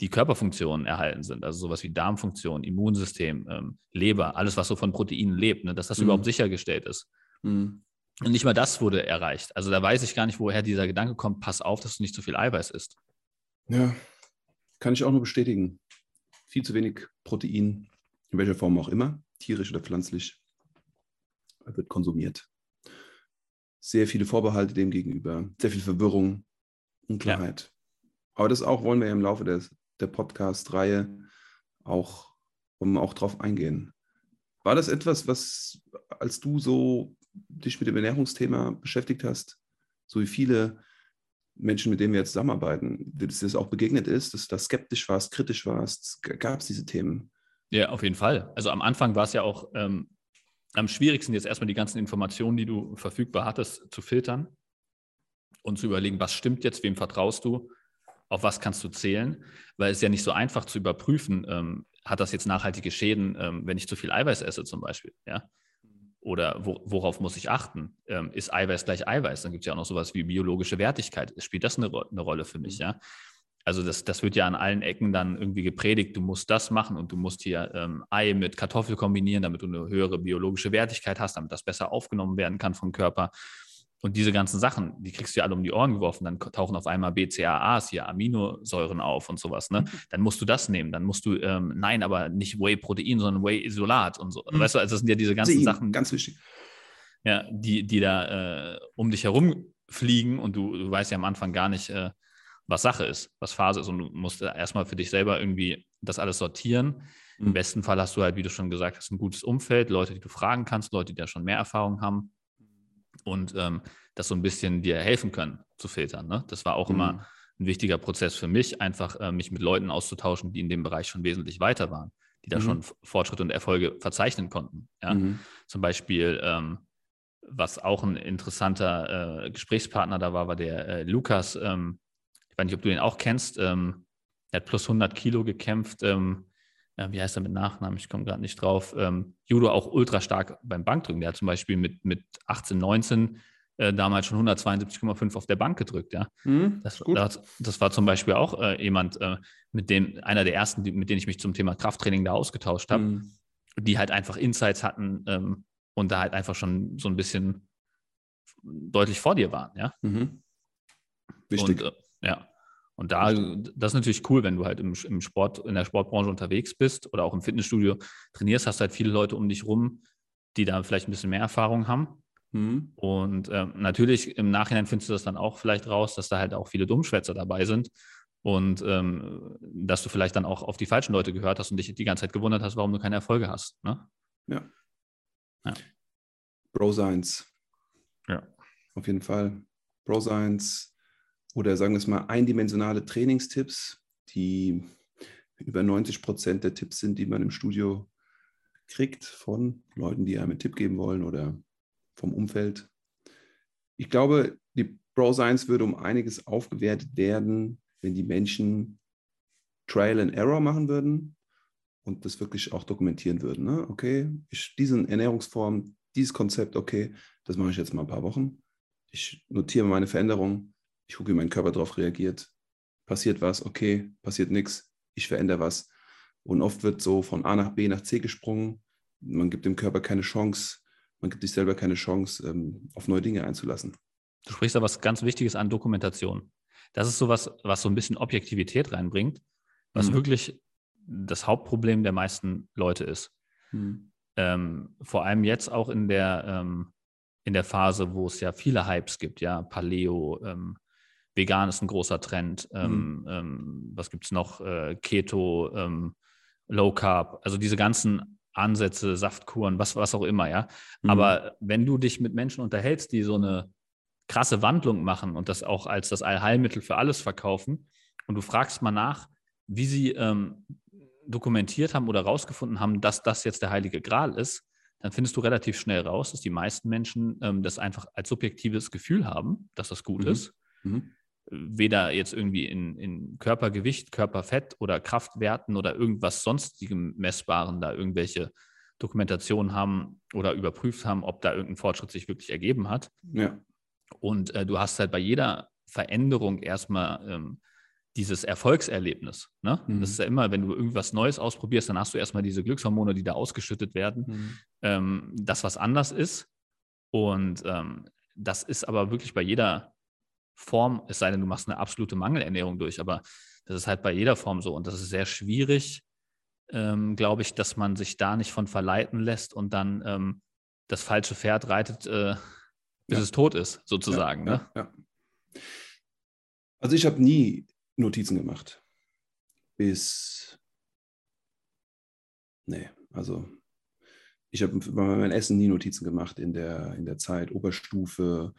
die Körperfunktionen erhalten sind, also sowas wie Darmfunktion, Immunsystem, ähm, Leber, alles, was so von Proteinen lebt, ne, dass das mhm. überhaupt sichergestellt ist. Mhm. Und nicht mal das wurde erreicht. Also da weiß ich gar nicht, woher dieser Gedanke kommt, pass auf, dass du nicht zu viel Eiweiß isst. Ja, kann ich auch nur bestätigen. Viel zu wenig Protein, in welcher Form auch immer, tierisch oder pflanzlich, wird konsumiert. Sehr viele Vorbehalte dem gegenüber, sehr viel Verwirrung, Unklarheit. Ja. Aber das auch wollen wir ja im Laufe des, der Podcast-Reihe auch, um auch drauf eingehen. War das etwas, was, als du so dich mit dem Ernährungsthema beschäftigt hast, so wie viele Menschen, mit denen wir jetzt zusammenarbeiten, dass das auch begegnet ist, dass du da skeptisch warst, kritisch warst? Gab es diese Themen? Ja, auf jeden Fall. Also am Anfang war es ja auch ähm, am schwierigsten, jetzt erstmal die ganzen Informationen, die du verfügbar hattest, zu filtern und zu überlegen, was stimmt jetzt, wem vertraust du auf was kannst du zählen, weil es ja nicht so einfach zu überprüfen, ähm, hat das jetzt nachhaltige Schäden, ähm, wenn ich zu viel Eiweiß esse zum Beispiel, ja? Oder wo, worauf muss ich achten? Ähm, ist Eiweiß gleich Eiweiß? Dann gibt es ja auch noch sowas wie biologische Wertigkeit. Spielt das eine, eine Rolle für mich, ja? Also das, das wird ja an allen Ecken dann irgendwie gepredigt, du musst das machen und du musst hier ähm, Ei mit Kartoffel kombinieren, damit du eine höhere biologische Wertigkeit hast, damit das besser aufgenommen werden kann vom Körper. Und diese ganzen Sachen, die kriegst du ja alle um die Ohren geworfen. Dann tauchen auf einmal BCAAs, hier Aminosäuren auf und sowas. Ne? Mhm. Dann musst du das nehmen. Dann musst du, ähm, nein, aber nicht Whey-Protein, sondern Whey-Isolat und so. Mhm. Weißt du, also das sind ja diese ganzen Sehen, Sachen. Ganz wichtig. Ja, die, die da äh, um dich herum fliegen und du, du weißt ja am Anfang gar nicht, äh, was Sache ist, was Phase ist. Und du musst erstmal für dich selber irgendwie das alles sortieren. Mhm. Im besten Fall hast du halt, wie du schon gesagt hast, ein gutes Umfeld, Leute, die du fragen kannst, Leute, die da schon mehr Erfahrung haben und ähm, das so ein bisschen dir helfen können zu filtern. Ne? Das war auch mhm. immer ein wichtiger Prozess für mich, einfach äh, mich mit Leuten auszutauschen, die in dem Bereich schon wesentlich weiter waren, die da mhm. schon Fortschritte und Erfolge verzeichnen konnten. Ja? Mhm. Zum Beispiel, ähm, was auch ein interessanter äh, Gesprächspartner da war, war der äh, Lukas. Ähm, ich weiß nicht, ob du den auch kennst. Ähm, er hat plus 100 Kilo gekämpft. Ähm, ja, wie heißt er mit Nachnamen? Ich komme gerade nicht drauf. Ähm, Judo auch ultra stark beim Bankdrücken. Der hat zum Beispiel mit, mit 18, 19 äh, damals schon 172,5 auf der Bank gedrückt. Ja, mhm, das, das, das, war zum Beispiel auch äh, jemand, äh, mit dem einer der ersten, die, mit denen ich mich zum Thema Krafttraining da ausgetauscht habe, mhm. die halt einfach Insights hatten ähm, und da halt einfach schon so ein bisschen deutlich vor dir waren, ja. Mhm. Wichtig. Und, äh, ja. Und da, das ist natürlich cool, wenn du halt im, im, Sport, in der Sportbranche unterwegs bist oder auch im Fitnessstudio trainierst, hast du halt viele Leute um dich rum, die da vielleicht ein bisschen mehr Erfahrung haben. Mhm. Und äh, natürlich im Nachhinein findest du das dann auch vielleicht raus, dass da halt auch viele Dummschwätzer dabei sind und ähm, dass du vielleicht dann auch auf die falschen Leute gehört hast und dich die ganze Zeit gewundert hast, warum du keine Erfolge hast. Ne? Ja. ja. Bro Science. Ja. Auf jeden Fall. Bro Science oder sagen wir es mal eindimensionale Trainingstipps, die über 90 Prozent der Tipps sind, die man im Studio kriegt von Leuten, die einem einen Tipp geben wollen oder vom Umfeld. Ich glaube, die Bro Science würde um einiges aufgewertet werden, wenn die Menschen Trial and Error machen würden und das wirklich auch dokumentieren würden. Ne? Okay, ich, diese Ernährungsform, dieses Konzept, okay, das mache ich jetzt mal ein paar Wochen. Ich notiere meine Veränderungen, ich gucke, wie mein Körper darauf reagiert. Passiert was, okay, passiert nichts, ich verändere was. Und oft wird so von A nach B nach C gesprungen. Man gibt dem Körper keine Chance, man gibt sich selber keine Chance, ähm, auf neue Dinge einzulassen. Du sprichst da was ganz Wichtiges an Dokumentation. Das ist sowas, was so ein bisschen Objektivität reinbringt, was mhm. wirklich das Hauptproblem der meisten Leute ist. Mhm. Ähm, vor allem jetzt auch in der, ähm, in der Phase, wo es ja viele Hypes gibt, ja, Paleo, ähm, Vegan ist ein großer Trend, ähm, mhm. Ähm, was gibt es noch, äh, Keto, ähm, Low Carb, also diese ganzen Ansätze, Saftkuren, was, was auch immer, ja. Mhm. Aber wenn du dich mit Menschen unterhältst, die so eine krasse Wandlung machen und das auch als das Allheilmittel für alles verkaufen und du fragst mal nach, wie sie ähm, dokumentiert haben oder rausgefunden haben, dass das jetzt der heilige Gral ist, dann findest du relativ schnell raus, dass die meisten Menschen ähm, das einfach als subjektives Gefühl haben, dass das gut mhm. ist. Mhm weder jetzt irgendwie in, in Körpergewicht, Körperfett oder Kraftwerten oder irgendwas sonstigem Messbaren da irgendwelche Dokumentationen haben oder überprüft haben, ob da irgendein Fortschritt sich wirklich ergeben hat. Ja. Und äh, du hast halt bei jeder Veränderung erstmal ähm, dieses Erfolgserlebnis. Ne? Mhm. Das ist ja immer, wenn du irgendwas Neues ausprobierst, dann hast du erstmal diese Glückshormone, die da ausgeschüttet werden, mhm. ähm, das was anders ist. Und ähm, das ist aber wirklich bei jeder Form, es sei denn, du machst eine absolute Mangelernährung durch, aber das ist halt bei jeder Form so und das ist sehr schwierig, ähm, glaube ich, dass man sich da nicht von verleiten lässt und dann ähm, das falsche Pferd reitet, äh, bis ja. es tot ist, sozusagen. Ja, ne? ja, also ich habe nie Notizen gemacht. Bis. Nee, also ich habe bei meinem Essen nie Notizen gemacht in der, in der Zeit, Oberstufe,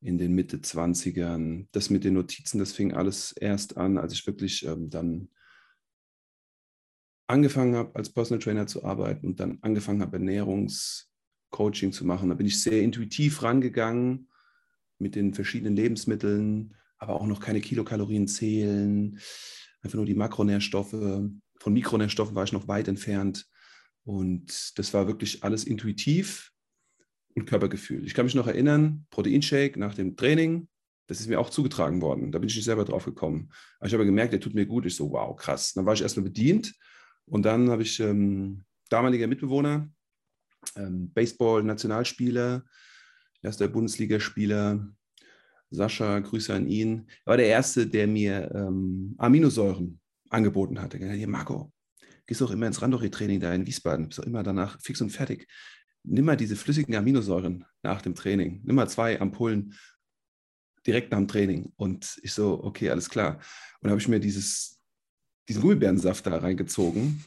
in den Mitte 20ern. Das mit den Notizen, das fing alles erst an, als ich wirklich ähm, dann angefangen habe, als Personal Trainer zu arbeiten und dann angefangen habe, Ernährungscoaching zu machen. Da bin ich sehr intuitiv rangegangen mit den verschiedenen Lebensmitteln, aber auch noch keine Kilokalorien zählen, einfach nur die Makronährstoffe. Von Mikronährstoffen war ich noch weit entfernt. Und das war wirklich alles intuitiv und Körpergefühl. Ich kann mich noch erinnern, Proteinshake nach dem Training, das ist mir auch zugetragen worden. Da bin ich nicht selber drauf gekommen. Aber ich habe gemerkt, der tut mir gut. Ich so, wow, krass. Dann war ich erstmal bedient und dann habe ich ähm, damaliger Mitbewohner, ähm, Baseball-Nationalspieler, erster Bundesligaspieler, Sascha, Grüße an ihn. Er war der Erste, der mir ähm, Aminosäuren angeboten hatte. Hier, Marco, gehst doch immer ins Randori-Training da in Wiesbaden, bist doch immer danach fix und fertig nimm mal diese flüssigen Aminosäuren nach dem Training. Nimm mal zwei Ampullen direkt nach dem Training. Und ich so, okay, alles klar. Und habe ich mir dieses, diesen Gummibärensaft da reingezogen.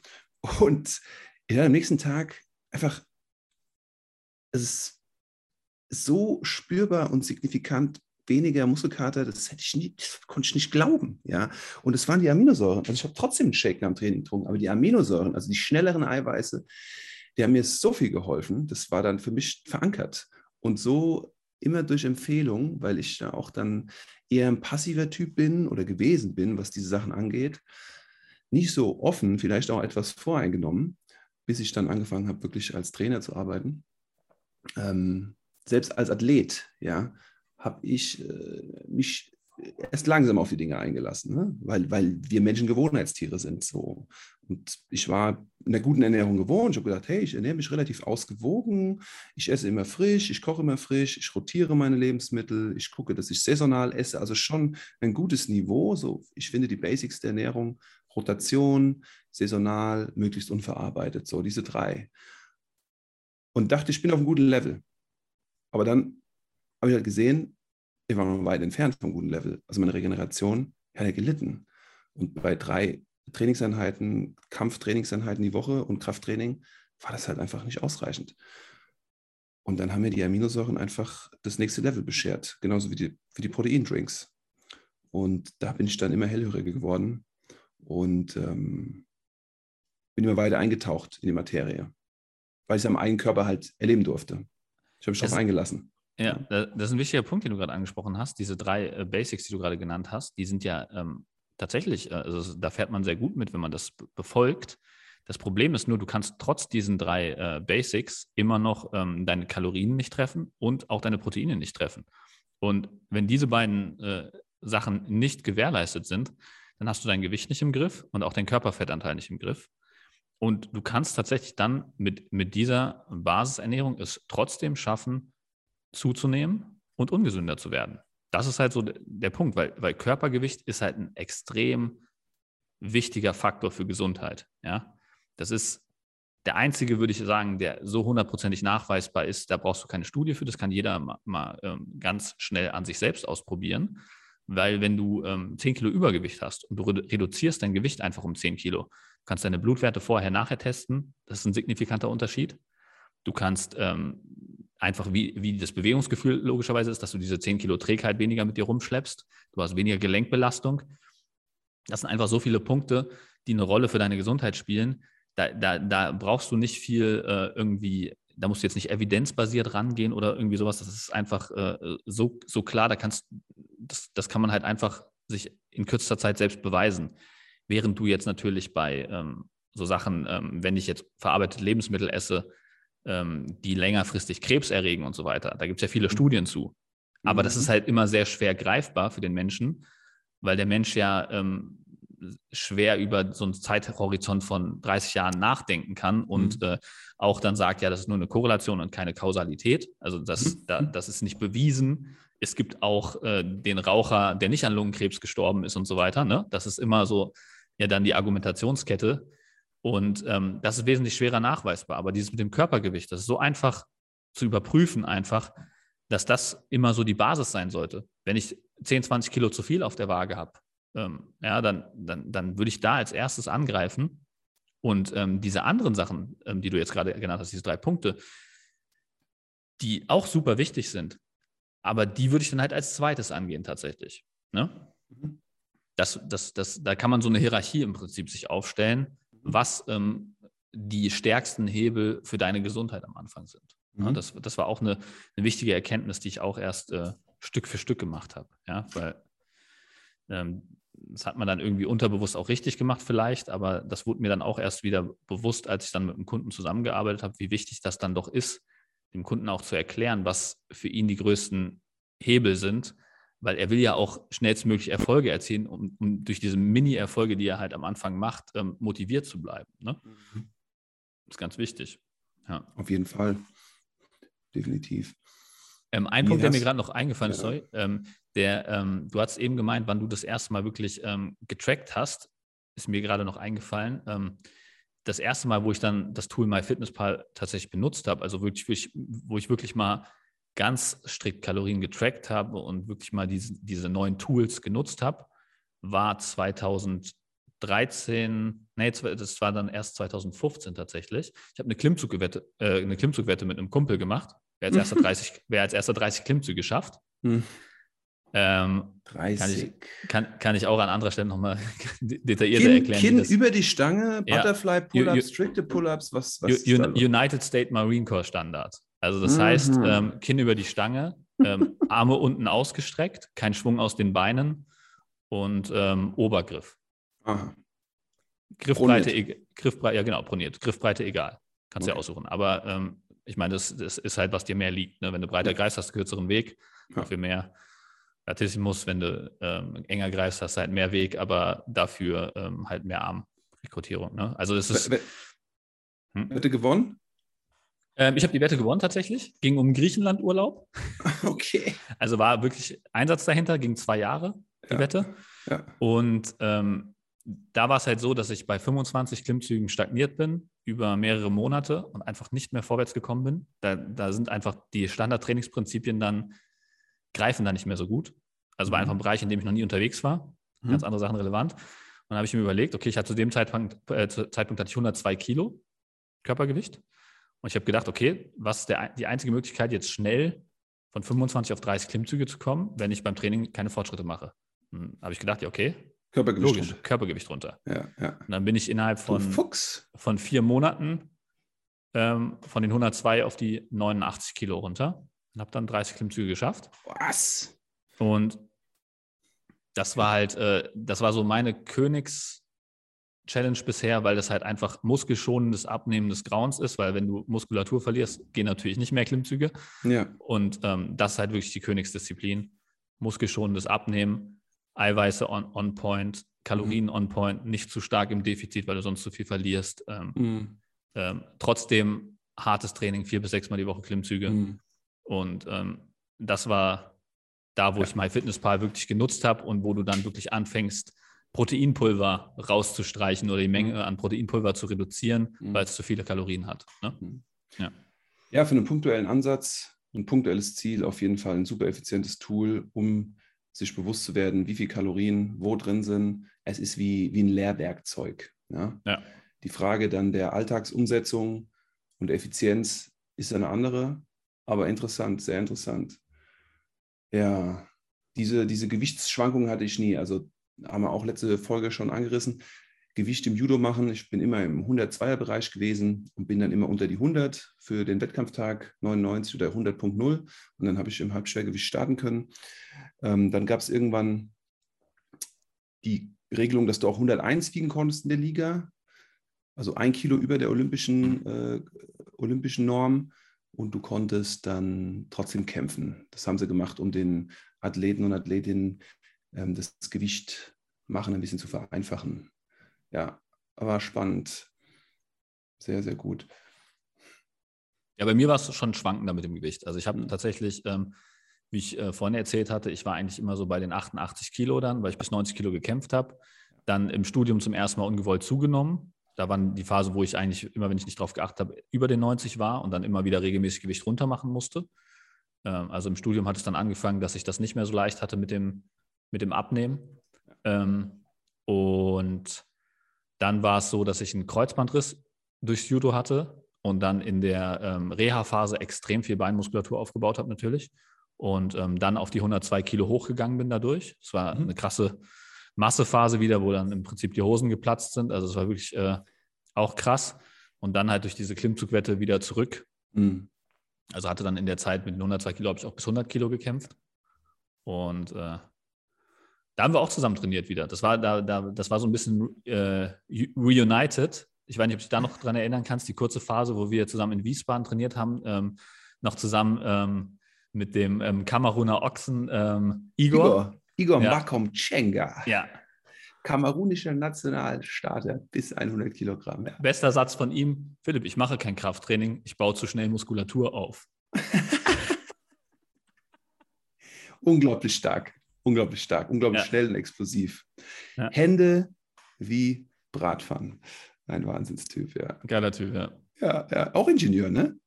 Und ich am nächsten Tag einfach, es ist so spürbar und signifikant weniger Muskelkater, das hätte ich nie, konnte ich nicht glauben, ja. Und es waren die Aminosäuren. Also ich habe trotzdem einen Shake nach dem Training getrunken, aber die Aminosäuren, also die schnelleren Eiweiße, die haben mir so viel geholfen, das war dann für mich verankert. Und so immer durch Empfehlung, weil ich da auch dann eher ein passiver Typ bin oder gewesen bin, was diese Sachen angeht, nicht so offen, vielleicht auch etwas voreingenommen, bis ich dann angefangen habe, wirklich als Trainer zu arbeiten. Ähm, selbst als Athlet, ja, habe ich äh, mich erst langsam auf die Dinge eingelassen, ne? weil, weil wir Menschen Gewohnheitstiere sind. So. Und ich war in der guten Ernährung gewohnt. Ich habe gedacht, hey, ich ernähre mich relativ ausgewogen. Ich esse immer frisch, ich koche immer frisch, ich rotiere meine Lebensmittel, ich gucke, dass ich saisonal esse. Also schon ein gutes Niveau. So, ich finde die Basics der Ernährung, Rotation, saisonal, möglichst unverarbeitet. So, diese drei. Und dachte, ich bin auf einem guten Level. Aber dann habe ich halt gesehen, ich war noch weit entfernt vom guten Level. Also meine Regeneration hat ja gelitten. Und bei drei Trainingseinheiten, Kampftrainingseinheiten die Woche und Krafttraining war das halt einfach nicht ausreichend. Und dann haben mir die Aminosäuren einfach das nächste Level beschert, genauso wie die, wie die Proteindrinks. Und da bin ich dann immer hellhöriger geworden und ähm, bin immer weiter eingetaucht in die Materie, weil ich es am eigenen Körper halt erleben durfte. Ich habe mich darauf eingelassen. Ja, das ist ein wichtiger Punkt, den du gerade angesprochen hast. Diese drei äh, Basics, die du gerade genannt hast, die sind ja ähm, tatsächlich, äh, also da fährt man sehr gut mit, wenn man das befolgt. Das Problem ist nur, du kannst trotz diesen drei äh, Basics immer noch ähm, deine Kalorien nicht treffen und auch deine Proteine nicht treffen. Und wenn diese beiden äh, Sachen nicht gewährleistet sind, dann hast du dein Gewicht nicht im Griff und auch dein Körperfettanteil nicht im Griff. Und du kannst tatsächlich dann mit, mit dieser Basisernährung es trotzdem schaffen, zuzunehmen und ungesünder zu werden. Das ist halt so der Punkt, weil, weil Körpergewicht ist halt ein extrem wichtiger Faktor für Gesundheit. Ja? Das ist der einzige, würde ich sagen, der so hundertprozentig nachweisbar ist. Da brauchst du keine Studie für, das kann jeder mal, mal ähm, ganz schnell an sich selbst ausprobieren. Weil wenn du ähm, 10 Kilo Übergewicht hast und du reduzierst dein Gewicht einfach um 10 Kilo, kannst deine Blutwerte vorher, nachher testen. Das ist ein signifikanter Unterschied. Du kannst ähm, einfach wie, wie das Bewegungsgefühl logischerweise ist, dass du diese 10 Kilo Trägheit weniger mit dir rumschleppst. Du hast weniger Gelenkbelastung. Das sind einfach so viele Punkte, die eine Rolle für deine Gesundheit spielen. Da, da, da brauchst du nicht viel äh, irgendwie, da musst du jetzt nicht evidenzbasiert rangehen oder irgendwie sowas. Das ist einfach äh, so, so klar, da kannst, das, das kann man halt einfach sich in kürzester Zeit selbst beweisen. Während du jetzt natürlich bei ähm, so Sachen, ähm, wenn ich jetzt verarbeitete Lebensmittel esse, ähm, die längerfristig Krebs erregen und so weiter. Da gibt es ja viele mhm. Studien zu. Aber mhm. das ist halt immer sehr schwer greifbar für den Menschen, weil der Mensch ja ähm, schwer über so einen Zeithorizont von 30 Jahren nachdenken kann und mhm. äh, auch dann sagt, ja, das ist nur eine Korrelation und keine Kausalität. Also das, mhm. da, das ist nicht bewiesen. Es gibt auch äh, den Raucher, der nicht an Lungenkrebs gestorben ist und so weiter. Ne? Das ist immer so ja dann die Argumentationskette. Und ähm, das ist wesentlich schwerer nachweisbar. Aber dieses mit dem Körpergewicht, das ist so einfach zu überprüfen, einfach, dass das immer so die Basis sein sollte. Wenn ich 10, 20 Kilo zu viel auf der Waage habe, ähm, ja, dann, dann, dann würde ich da als erstes angreifen. Und ähm, diese anderen Sachen, ähm, die du jetzt gerade genannt hast, diese drei Punkte, die auch super wichtig sind, aber die würde ich dann halt als zweites angehen tatsächlich. Ne? Mhm. Das, das, das, da kann man so eine Hierarchie im Prinzip sich aufstellen was ähm, die stärksten Hebel für deine Gesundheit am Anfang sind. Mhm. Ja, das, das war auch eine, eine, wichtige Erkenntnis, die ich auch erst äh, Stück für Stück gemacht habe. Ja, weil ähm, das hat man dann irgendwie unterbewusst auch richtig gemacht vielleicht, aber das wurde mir dann auch erst wieder bewusst, als ich dann mit dem Kunden zusammengearbeitet habe, wie wichtig das dann doch ist, dem Kunden auch zu erklären, was für ihn die größten Hebel sind, weil er will ja auch schnellstmöglich Erfolge erzielen, um, um durch diese Mini-Erfolge, die er halt am Anfang macht, ähm, motiviert zu bleiben. Ne? Mhm. Das ist ganz wichtig. Ja. Auf jeden Fall. Definitiv. Ähm, ein Wie Punkt, der mir gerade noch eingefallen ist, ja. sorry, ähm, der, ähm, du hast eben gemeint, wann du das erste Mal wirklich ähm, getrackt hast, ist mir gerade noch eingefallen. Ähm, das erste Mal, wo ich dann das Tool MyFitnessPal tatsächlich benutzt habe, also wirklich, wo ich wirklich mal ganz strikt Kalorien getrackt habe und wirklich mal diese, diese neuen Tools genutzt habe, war 2013, nee, das war dann erst 2015 tatsächlich. Ich habe eine Klimmzugwette, äh, eine Klimmzugwette mit einem Kumpel gemacht. Wer als erster 30, wer als erster 30 Klimmzüge schafft. Hm. Ähm, 30. Kann ich, kann, kann ich, auch an anderer Stelle nochmal detaillierter Kinn, erklären. Kinn über die Stange, Butterfly Pull-Ups, strikte Pull-Ups, was, was United States Marine Corps Standard. Also das mhm. heißt, ähm, Kinn über die Stange, ähm, Arme unten ausgestreckt, kein Schwung aus den Beinen und ähm, Obergriff. Aha. Griffbreite, e Griffbreite, ja genau, proniert. Griffbreite egal. Kannst du okay. ja aussuchen. Aber ähm, ich meine, das, das, ist halt, was dir mehr liegt. Ne? Wenn du breiter Kreis hast, kürzeren Weg, ja. für mehr Latissimus, wenn du ähm, enger greifst, hast du halt mehr Weg, aber dafür ähm, halt mehr Armrekrutierung. Ne? Also es ist. Hm? Wette gewonnen? Ähm, ich habe die Wette gewonnen tatsächlich. Ging um Griechenland-Urlaub. Okay. Also war wirklich Einsatz dahinter, ging zwei Jahre, die Ja. Wette. Ja. Und ähm, da war es halt so, dass ich bei 25 Klimmzügen stagniert bin über mehrere Monate und einfach nicht mehr vorwärts gekommen bin. Da, da sind einfach die Standardtrainingsprinzipien dann, greifen da nicht mehr so gut. Also war Mhm. einfach ein Bereich, in dem ich noch nie unterwegs war. Mhm. Ganz andere Sachen relevant. Und dann habe ich mir überlegt, okay, ich hatte zu dem Zeitpunkt, äh, Zeitpunkt hatte ich 102 Kilo Körpergewicht. Und ich habe gedacht, okay, was ist der, die einzige Möglichkeit, jetzt schnell von 25 auf 30 Klimmzüge zu kommen, wenn ich beim Training keine Fortschritte mache? Hm, habe ich gedacht, ja, okay, Körpergewicht. logisch, Körpergewicht runter. Ja, ja. Und dann bin ich innerhalb von, von vier Monaten ähm, von den 102 auf die 89 Kilo runter und habe dann 30 Klimmzüge geschafft. Was? Und das war halt, äh, das war so meine Königs-Challenge bisher, weil das halt einfach muskelschonendes Abnehmen des Grauens ist, weil wenn du Muskulatur verlierst, gehen natürlich nicht mehr Klimmzüge. Ja. Und ähm, das ist halt wirklich die Königsdisziplin. Muskelschonendes Abnehmen, Eiweiße on, on point, Kalorien on point, nicht zu stark im Defizit, weil du sonst zu viel verlierst. Ähm, Mhm. ähm, trotzdem hartes Training, vier bis sechs Mal die Woche Klimmzüge. Mhm. Und ähm, das war da, wo Ja. ich MyFitnessPal wirklich genutzt habe und wo du dann wirklich anfängst, Proteinpulver rauszustreichen oder die Menge an Proteinpulver zu reduzieren, Mhm. weil es zu viele Kalorien hat. Ne? Ja, für einen punktuellen Ansatz, ein punktuelles Ziel auf jeden Fall ein super effizientes Tool, um sich bewusst zu werden, wie viel Kalorien wo drin sind. Es ist wie, wie ein Lehrwerkzeug. Ja? Ja. Die Frage dann der Alltagsumsetzung und Effizienz ist eine andere, aber interessant, sehr interessant. Ja, diese, diese Gewichtsschwankungen hatte ich nie. Also haben wir auch letzte Folge schon angerissen. Gewicht im Judo machen. Ich bin immer im 102er-Bereich gewesen und bin dann immer unter die 100 für den Wettkampftag 99 oder 100.0 und dann habe ich im Halbschwergewicht starten können. Ähm, dann gab es irgendwann die Regelung, dass du auch 101 wiegen konntest in der Liga, also ein Kilo über der olympischen, äh, olympischen Norm und du konntest dann trotzdem kämpfen. Das haben sie gemacht, um den Athleten und Athletinnen ähm, das Gewicht machen ein bisschen zu vereinfachen. Ja, aber spannend. Sehr, sehr gut. Ja, bei mir war es schon schwankender mit dem Gewicht. Also ich habe Mhm. tatsächlich, ähm, wie ich äh, vorhin erzählt hatte, ich war eigentlich immer so bei den 88 Kilo dann, weil ich bis 90 Kilo gekämpft habe. Dann im Studium zum ersten Mal ungewollt zugenommen. Da war die Phase, wo ich eigentlich immer, wenn ich nicht drauf geachtet habe, über den 90 war und dann immer wieder regelmäßig Gewicht runter machen musste. Ähm, also im Studium hat es dann angefangen, dass ich das nicht mehr so leicht hatte mit dem, mit dem Abnehmen. Ähm, und dann war es so, dass ich einen Kreuzbandriss durchs Judo hatte und dann in der ähm, Reha-Phase extrem viel Beinmuskulatur aufgebaut habe natürlich und ähm, dann auf die 102 Kilo hochgegangen bin dadurch. Es war Mhm. eine krasse Massephase wieder, wo dann im Prinzip die Hosen geplatzt sind. Also es war wirklich äh, auch krass. Und dann halt durch diese Klimmzugwette wieder zurück. Mhm. Also hatte dann in der Zeit mit den 102 Kilo habe ich auch bis 100 Kilo gekämpft. Und äh, da haben wir auch zusammen trainiert wieder. Das war, da, da, das war so ein bisschen äh, reunited. Ich weiß nicht, ob du dich da noch dran erinnern kannst, die kurze Phase, wo wir zusammen in Wiesbaden trainiert haben, ähm, noch zusammen ähm, mit dem ähm, Kameruner Ochsen ähm, Igor. Igor, Igor Ja. Makomchenga, Ja, kamerunischer Nationalstarter bis 100 Kilogramm. Ja. bester Satz von ihm: Philipp, ich mache kein Krafttraining, ich baue zu schnell Muskulatur auf. Unglaublich stark, unglaublich stark, unglaublich Ja. schnell und explosiv. Ja. Hände wie Bratpfannen. Ein Wahnsinnstyp, ja. Geiler Typ, ja. Ja, ja. Auch Ingenieur, ne?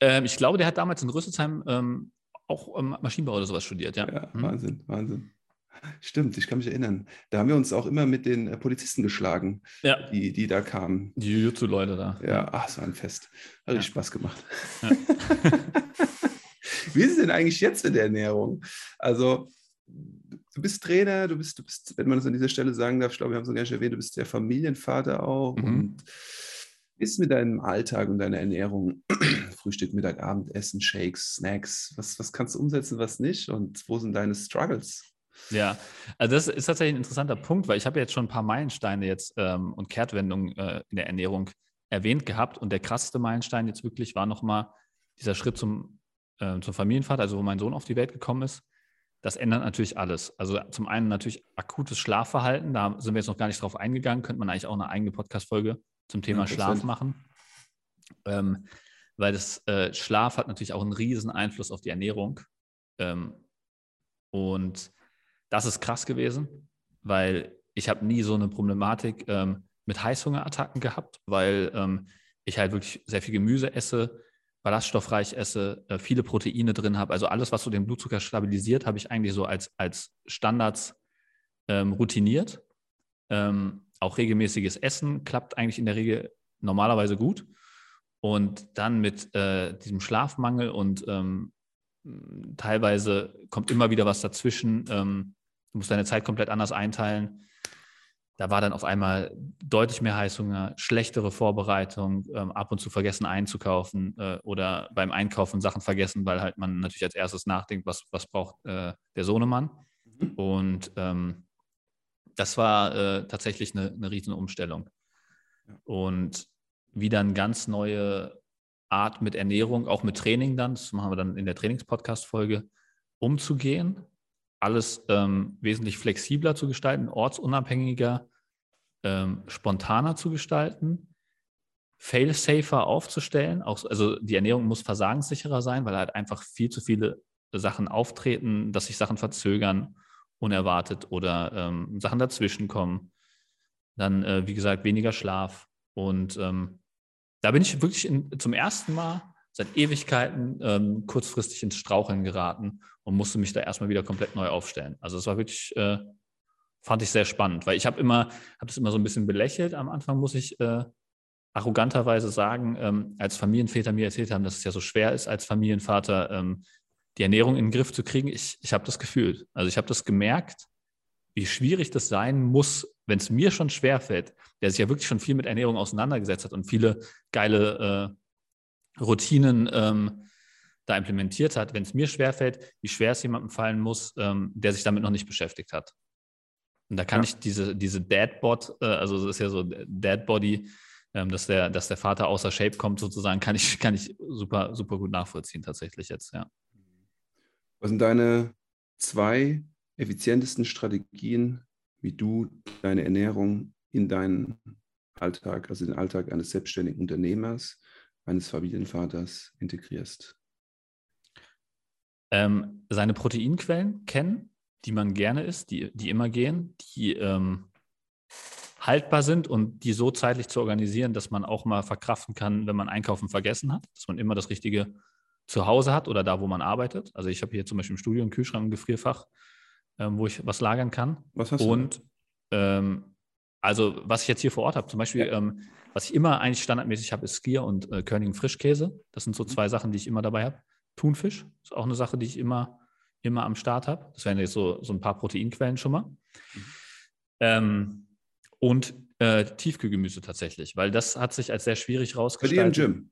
Ähm, ich glaube, der hat damals in Rüsselsheim ähm, auch ähm, Maschinenbau oder sowas studiert, ja. Ja, Mhm. Wahnsinn, Wahnsinn. Stimmt, ich kann mich erinnern. Da haben wir uns auch immer mit den äh, Polizisten geschlagen, ja. die, die da kamen. Die Jiu-Jitsu-Leute da. Ja, ach, es war ein Fest. Hat richtig. Spaß gemacht. Wie ist es denn eigentlich jetzt mit der Ernährung? Also, du bist Trainer, du bist, du bist, wenn man das an dieser Stelle sagen darf, ich glaube, wir haben es noch gar nicht erwähnt, du bist der Familienvater auch Mhm. und ist mit deinem Alltag und deiner Ernährung, Frühstück, Mittag, Abendessen, Shakes, Snacks, was, was kannst du umsetzen, was nicht und wo sind deine Struggles? Ja, also das ist tatsächlich ein interessanter Punkt, weil ich habe jetzt schon ein paar Meilensteine jetzt ähm, und Kehrtwendungen äh, in der Ernährung erwähnt gehabt und der krasseste Meilenstein jetzt wirklich war nochmal dieser Schritt zum, äh, zum Familienvater, also wo mein Sohn auf die Welt gekommen ist. Das ändert natürlich alles. Also zum einen natürlich akutes Schlafverhalten, da sind wir jetzt noch gar nicht drauf eingegangen, könnte man eigentlich auch eine eigene Podcast-Folge zum Thema Schlaf machen. Ähm, weil das äh, Schlaf hat natürlich auch einen riesen Einfluss auf die Ernährung. Ähm, und das ist krass gewesen, weil ich habe nie so eine Problematik ähm, mit Heißhungerattacken gehabt, weil ähm, ich halt wirklich sehr viel Gemüse esse, ballaststoffreich esse, äh, viele Proteine drin habe. Also alles, was so den Blutzucker stabilisiert, habe ich eigentlich so als, als Standards ähm, routiniert. Ähm, auch regelmäßiges Essen klappt eigentlich in der Regel normalerweise gut. Und dann mit äh, diesem Schlafmangel und ähm, teilweise kommt immer wieder was dazwischen. Ähm, du musst deine Zeit komplett anders einteilen da war dann auf einmal deutlich mehr Heißhunger, schlechtere Vorbereitung, ähm, ab und zu vergessen einzukaufen äh, oder beim Einkaufen Sachen vergessen, weil halt man natürlich als erstes nachdenkt, was, was braucht äh, der Sohnemann. Mhm. Und ähm, das war äh, tatsächlich eine, eine riesen Umstellung. Ja. Und wieder eine ganz neue Art mit Ernährung, auch mit Training dann, das machen wir dann in der Trainingspodcast-Folge, umzugehen alles ähm, wesentlich flexibler zu gestalten, ortsunabhängiger, ähm, spontaner zu gestalten, fail-safer aufzustellen. Auch, also die Ernährung muss versagenssicherer sein, weil halt einfach viel zu viele Sachen auftreten, dass sich Sachen verzögern, unerwartet oder ähm, Sachen dazwischen kommen. Dann, äh, wie gesagt, weniger Schlaf. Und ähm, da bin ich wirklich in, zum ersten Mal seit Ewigkeiten ähm, kurzfristig ins Straucheln geraten und musste mich da erstmal wieder komplett neu aufstellen. Also es war wirklich, äh, fand ich sehr spannend, weil ich habe immer, habe das immer so ein bisschen belächelt. Am Anfang muss ich äh, arroganterweise sagen, ähm, als Familienväter mir erzählt haben, dass es ja so schwer ist, als Familienvater ähm, die Ernährung in den Griff zu kriegen. Ich, ich habe das gefühlt. Also ich habe das gemerkt, wie schwierig das sein muss, wenn es mir schon schwerfällt, der sich ja wirklich schon viel mit Ernährung auseinandergesetzt hat und viele geile äh, Routinen ähm, da implementiert hat, wenn es mir schwerfällt, wie schwer es jemandem fallen muss, ähm, der sich damit noch nicht beschäftigt hat. Und da kann ja. ich diese, diese Dadbot, äh, also das ist ja so Dadbody, ähm, dass, der, dass der Vater außer Shape kommt sozusagen, kann ich, kann ich super, super gut nachvollziehen tatsächlich jetzt, ja. Was sind deine zwei effizientesten Strategien, wie du deine Ernährung in deinen Alltag, also den Alltag eines selbstständigen Unternehmers, eines Familienvaters integrierst? ähm, seine Proteinquellen kennen, die man gerne isst, die, die immer gehen, die ähm, haltbar sind und die so zeitlich zu organisieren, dass man auch mal verkraften kann, wenn man Einkaufen vergessen hat, dass man immer das Richtige zu Hause hat oder da, wo man arbeitet. Also ich habe hier zum Beispiel im Studio einen Kühlschrank, ein Gefrierfach, ähm, wo ich was lagern kann. Was hast du? Und also was ich jetzt hier vor Ort habe, zum Beispiel, ja. ähm, was ich immer eigentlich standardmäßig habe, ist Skier und äh, Körnigen Frischkäse. Das sind so mhm. zwei Sachen, die ich immer dabei habe. Thunfisch ist auch eine Sache, die ich immer, immer am Start habe. Das wären jetzt so, so ein paar Proteinquellen schon mal. Mhm. Ähm, und äh, Tiefkühlgemüse tatsächlich, weil das hat sich als sehr schwierig rausgestellt. Bei dir im Gym?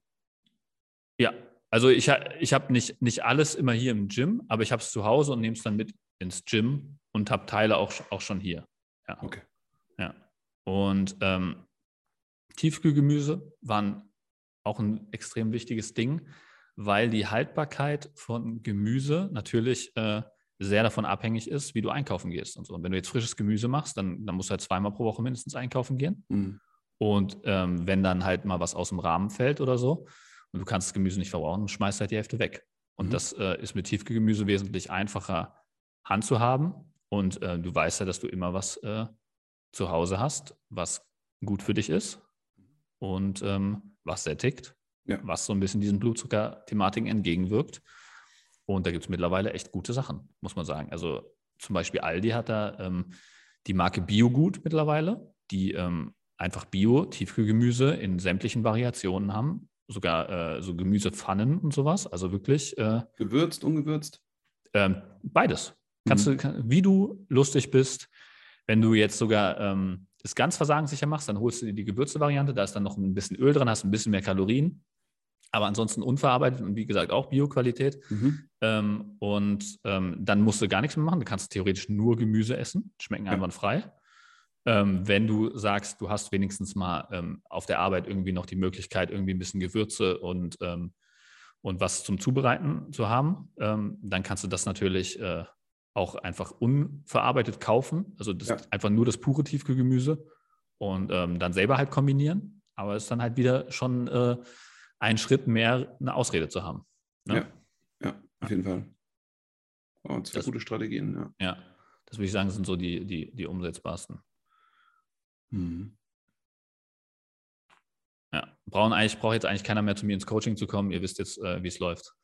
Ja, also ich, ich habe nicht, nicht alles immer hier im Gym, aber ich habe es zu Hause und nehme es dann mit ins Gym und habe Teile auch, auch schon hier. Ja. Okay. Und ähm, Tiefkühlgemüse waren auch ein extrem wichtiges Ding, weil die Haltbarkeit von Gemüse natürlich äh, sehr davon abhängig ist, wie du einkaufen gehst und so. Und wenn du jetzt frisches Gemüse machst, dann, dann musst du halt zweimal pro Woche mindestens einkaufen gehen. Mhm. Und ähm, wenn dann halt mal was aus dem Rahmen fällt oder so und du kannst das Gemüse nicht verbrauchen, schmeißt halt die Hälfte weg. Und mhm. das äh, ist mit Tiefkühlgemüse wesentlich einfacher handzuhaben. Und äh, du weißt ja, dass du immer was äh, zu Hause hast, was gut für dich ist und ähm, was sättigt ja. was so ein bisschen diesen Blutzucker-Thematiken entgegenwirkt. Und da gibt es mittlerweile echt gute Sachen, muss man sagen. Also zum Beispiel Aldi hat da ähm, die Marke Biogut mittlerweile, die ähm, einfach Bio-Tiefkühlgemüse in sämtlichen Variationen haben. Sogar äh, so Gemüsepfannen und sowas. Also wirklich. Äh, Gewürzt, ungewürzt? Ähm, beides. Kannst mhm. du, kann, wie du lustig bist, wenn du jetzt sogar ähm, es ganz versagenssicher machst, dann holst du dir die gewürzte Variante, da ist dann noch ein bisschen Öl drin, hast ein bisschen mehr Kalorien aber ansonsten unverarbeitet und wie gesagt auch Bioqualität. Mhm. Ähm, und ähm, dann musst du gar nichts mehr machen. Du kannst theoretisch nur Gemüse essen, schmecken ja. einwandfrei. Ähm, wenn du sagst, du hast wenigstens mal ähm, auf der Arbeit irgendwie noch die Möglichkeit, irgendwie ein bisschen Gewürze und, ähm, und was zum Zubereiten zu haben, ähm, dann kannst du das natürlich äh, auch einfach unverarbeitet kaufen, also das Ja. einfach nur das pure Tiefkühlgemüse und ähm, dann selber halt kombinieren. Aber es ist dann halt wieder schon äh, ein Schritt mehr, eine Ausrede zu haben. Ne? Ja. Ja, auf jeden Fall. Oh, zwei Das- gute Strategien, ja. Ja, das würde ich sagen, sind so die, die, die umsetzbarsten. Mhm. Ja, brauchen eigentlich, braucht jetzt eigentlich keiner mehr zu mir ins Coaching zu kommen. Ihr wisst jetzt, äh, wie es läuft.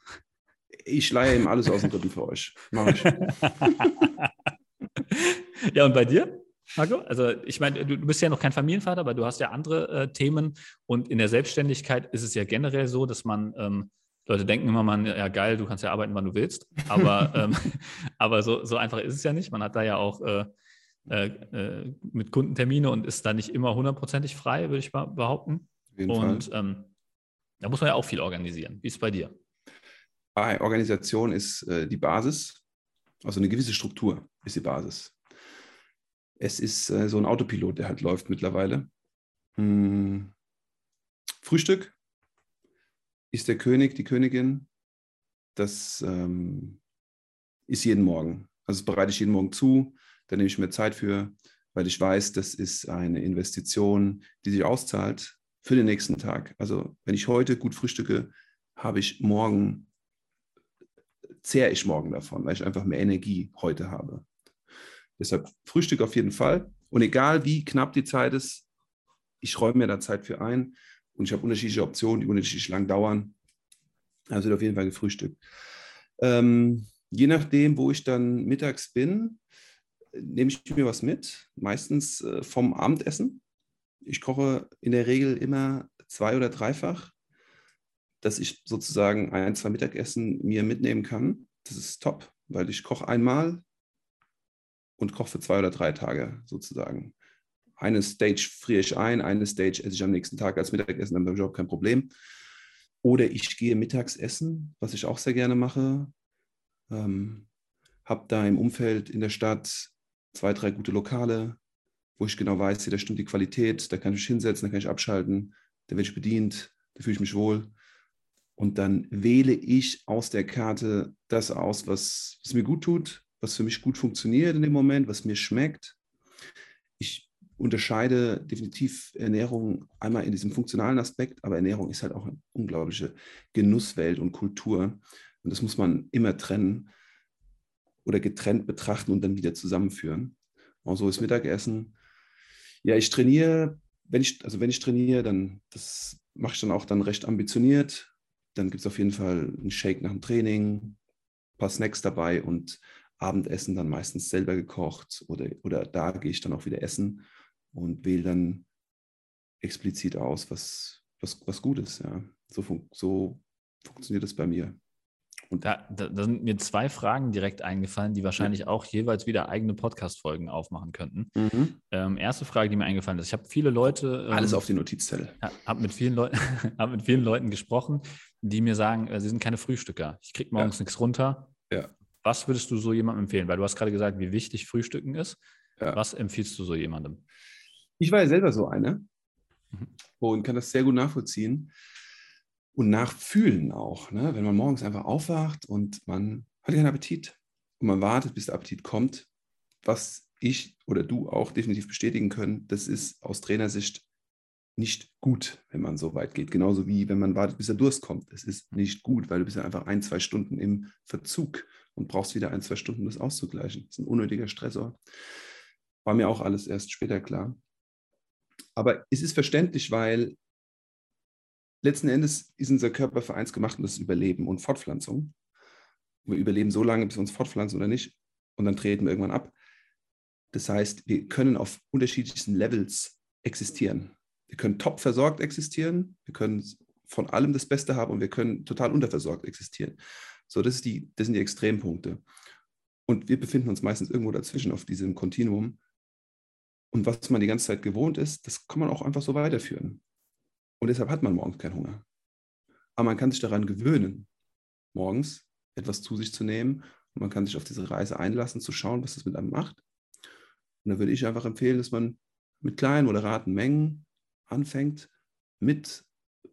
Ich leihe ihm alles aus dem Rippen für euch. Mach ich. ja, und bei dir, Marco? Also ich meine, du, bist ja noch kein Familienvater, aber du hast ja andere äh, Themen. Und in der Selbstständigkeit ist es ja generell so, dass man, ähm, Leute denken immer, man, ja geil, du kannst ja arbeiten, wann du willst. Aber, ähm, aber so, so einfach ist es ja nicht. Man hat da ja auch äh, äh, äh, mit Kundentermine und ist da nicht immer hundertprozentig frei, würde ich mal behaupten. Auf jeden Und Fall. ähm, da muss man ja auch viel organisieren. Wie ist es bei dir? Organisation ist äh, die Basis. Also eine gewisse Struktur ist die Basis. Es ist äh, so ein Autopilot, der halt läuft mittlerweile. Hm. Frühstück ist der König, die Königin. Das ähm, ist jeden Morgen. Also das bereite ich jeden Morgen zu. Da nehme ich mir Zeit für, weil ich weiß, das ist eine Investition, die sich auszahlt für den nächsten Tag. Also wenn ich heute gut frühstücke, habe ich morgen zehre ich morgen davon, weil ich einfach mehr Energie heute habe. Deshalb Frühstück auf jeden Fall. Und egal wie knapp die Zeit ist, ich räume mir da Zeit für ein und ich habe unterschiedliche Optionen, die unterschiedlich lang dauern. Also wird auf jeden Fall gefrühstückt. Ähm, je nachdem, wo ich dann mittags bin, nehme ich mir was mit, meistens äh, vom Abendessen. Ich koche in der Regel immer zwei- oder dreifach dass ich sozusagen ein, zwei Mittagessen mir mitnehmen kann. Das ist top, weil ich koche einmal und koche für zwei oder drei Tage sozusagen. Eine Stage friere ich ein, eine Stage esse ich am nächsten Tag als Mittagessen, dann habe ich überhaupt kein Problem. Oder ich gehe mittags essen, was ich auch sehr gerne mache. Ähm, habe da im Umfeld in der Stadt zwei, drei gute Lokale, wo ich genau weiß, hier, da stimmt die Qualität, da kann ich mich hinsetzen, da kann ich abschalten, da werde ich bedient, da fühle ich mich wohl. Und dann wähle ich aus der Karte das aus, was, was mir gut tut, was für mich gut funktioniert in dem Moment, was mir schmeckt. Ich unterscheide definitiv Ernährung einmal in diesem funktionalen Aspekt, aber Ernährung ist halt auch eine unglaubliche Genusswelt und Kultur. Und das muss man immer trennen oder getrennt betrachten und dann wieder zusammenführen. Und so ist Mittagessen. Ja, ich trainiere, wenn ich, also wenn ich trainiere, dann das mache ich dann auch dann recht ambitioniert. Dann gibt es auf jeden Fall einen Shake nach dem Training, ein paar Snacks dabei und Abendessen dann meistens selber gekocht oder, oder da gehe ich dann auch wieder essen und wähle dann explizit aus, was, was, was gut ist. Ja. So, fun so funktioniert das bei mir. Und da, da, da, sind mir zwei Fragen direkt eingefallen, die wahrscheinlich auch jeweils wieder eigene Podcast-Folgen aufmachen könnten. Mhm. Ähm, erste Frage, die mir eingefallen ist: Ich habe viele Leute. Ähm, Alles auf die Notizzettel. Habe mit, vielen hab mit vielen Leuten gesprochen, die mir sagen, äh, sie sind keine Frühstücker. Ich kriege morgens ja. nichts runter. Ja. Was würdest du so jemandem empfehlen? Weil du hast gerade gesagt, wie wichtig Frühstücken ist. Ja. Was empfiehlst du so jemandem? Ich war ja selber so einer mhm. und kann das sehr gut nachvollziehen und nachfühlen auch. Ne? Wenn man morgens einfach aufwacht und man hat keinen Appetit und man wartet, bis der Appetit kommt, was ich oder du auch definitiv bestätigen können, das ist aus Trainersicht nicht gut, wenn man so weit geht. Genauso wie wenn man wartet, bis der Durst kommt. Es ist nicht gut, weil du bist ja einfach ein, zwei Stunden im Verzug und brauchst wieder ein, zwei Stunden, um das auszugleichen. Das ist ein unnötiger Stressor. War mir auch alles erst später klar. Aber es ist verständlich, weil letzten Endes ist unser Körper für eins gemacht und das ist Überleben und Fortpflanzung. Wir überleben so lange, bis wir uns fortpflanzen oder nicht. Und dann treten wir irgendwann ab. Das heißt, wir können auf unterschiedlichsten Levels existieren. Wir können top versorgt existieren, wir können von allem das Beste haben und wir können total unterversorgt existieren. So, das, die, das sind die Extrempunkte. Und wir befinden uns meistens irgendwo dazwischen auf diesem Kontinuum. Und was man die ganze Zeit gewohnt ist, das kann man auch einfach so weiterführen. Und deshalb hat man morgens keinen Hunger. Aber man kann sich daran gewöhnen, morgens etwas zu sich zu nehmen. Und man kann sich auf diese Reise einlassen, zu schauen, was das mit einem macht. Und da würde ich einfach empfehlen, dass man mit kleinen, moderaten Mengen anfängt, mit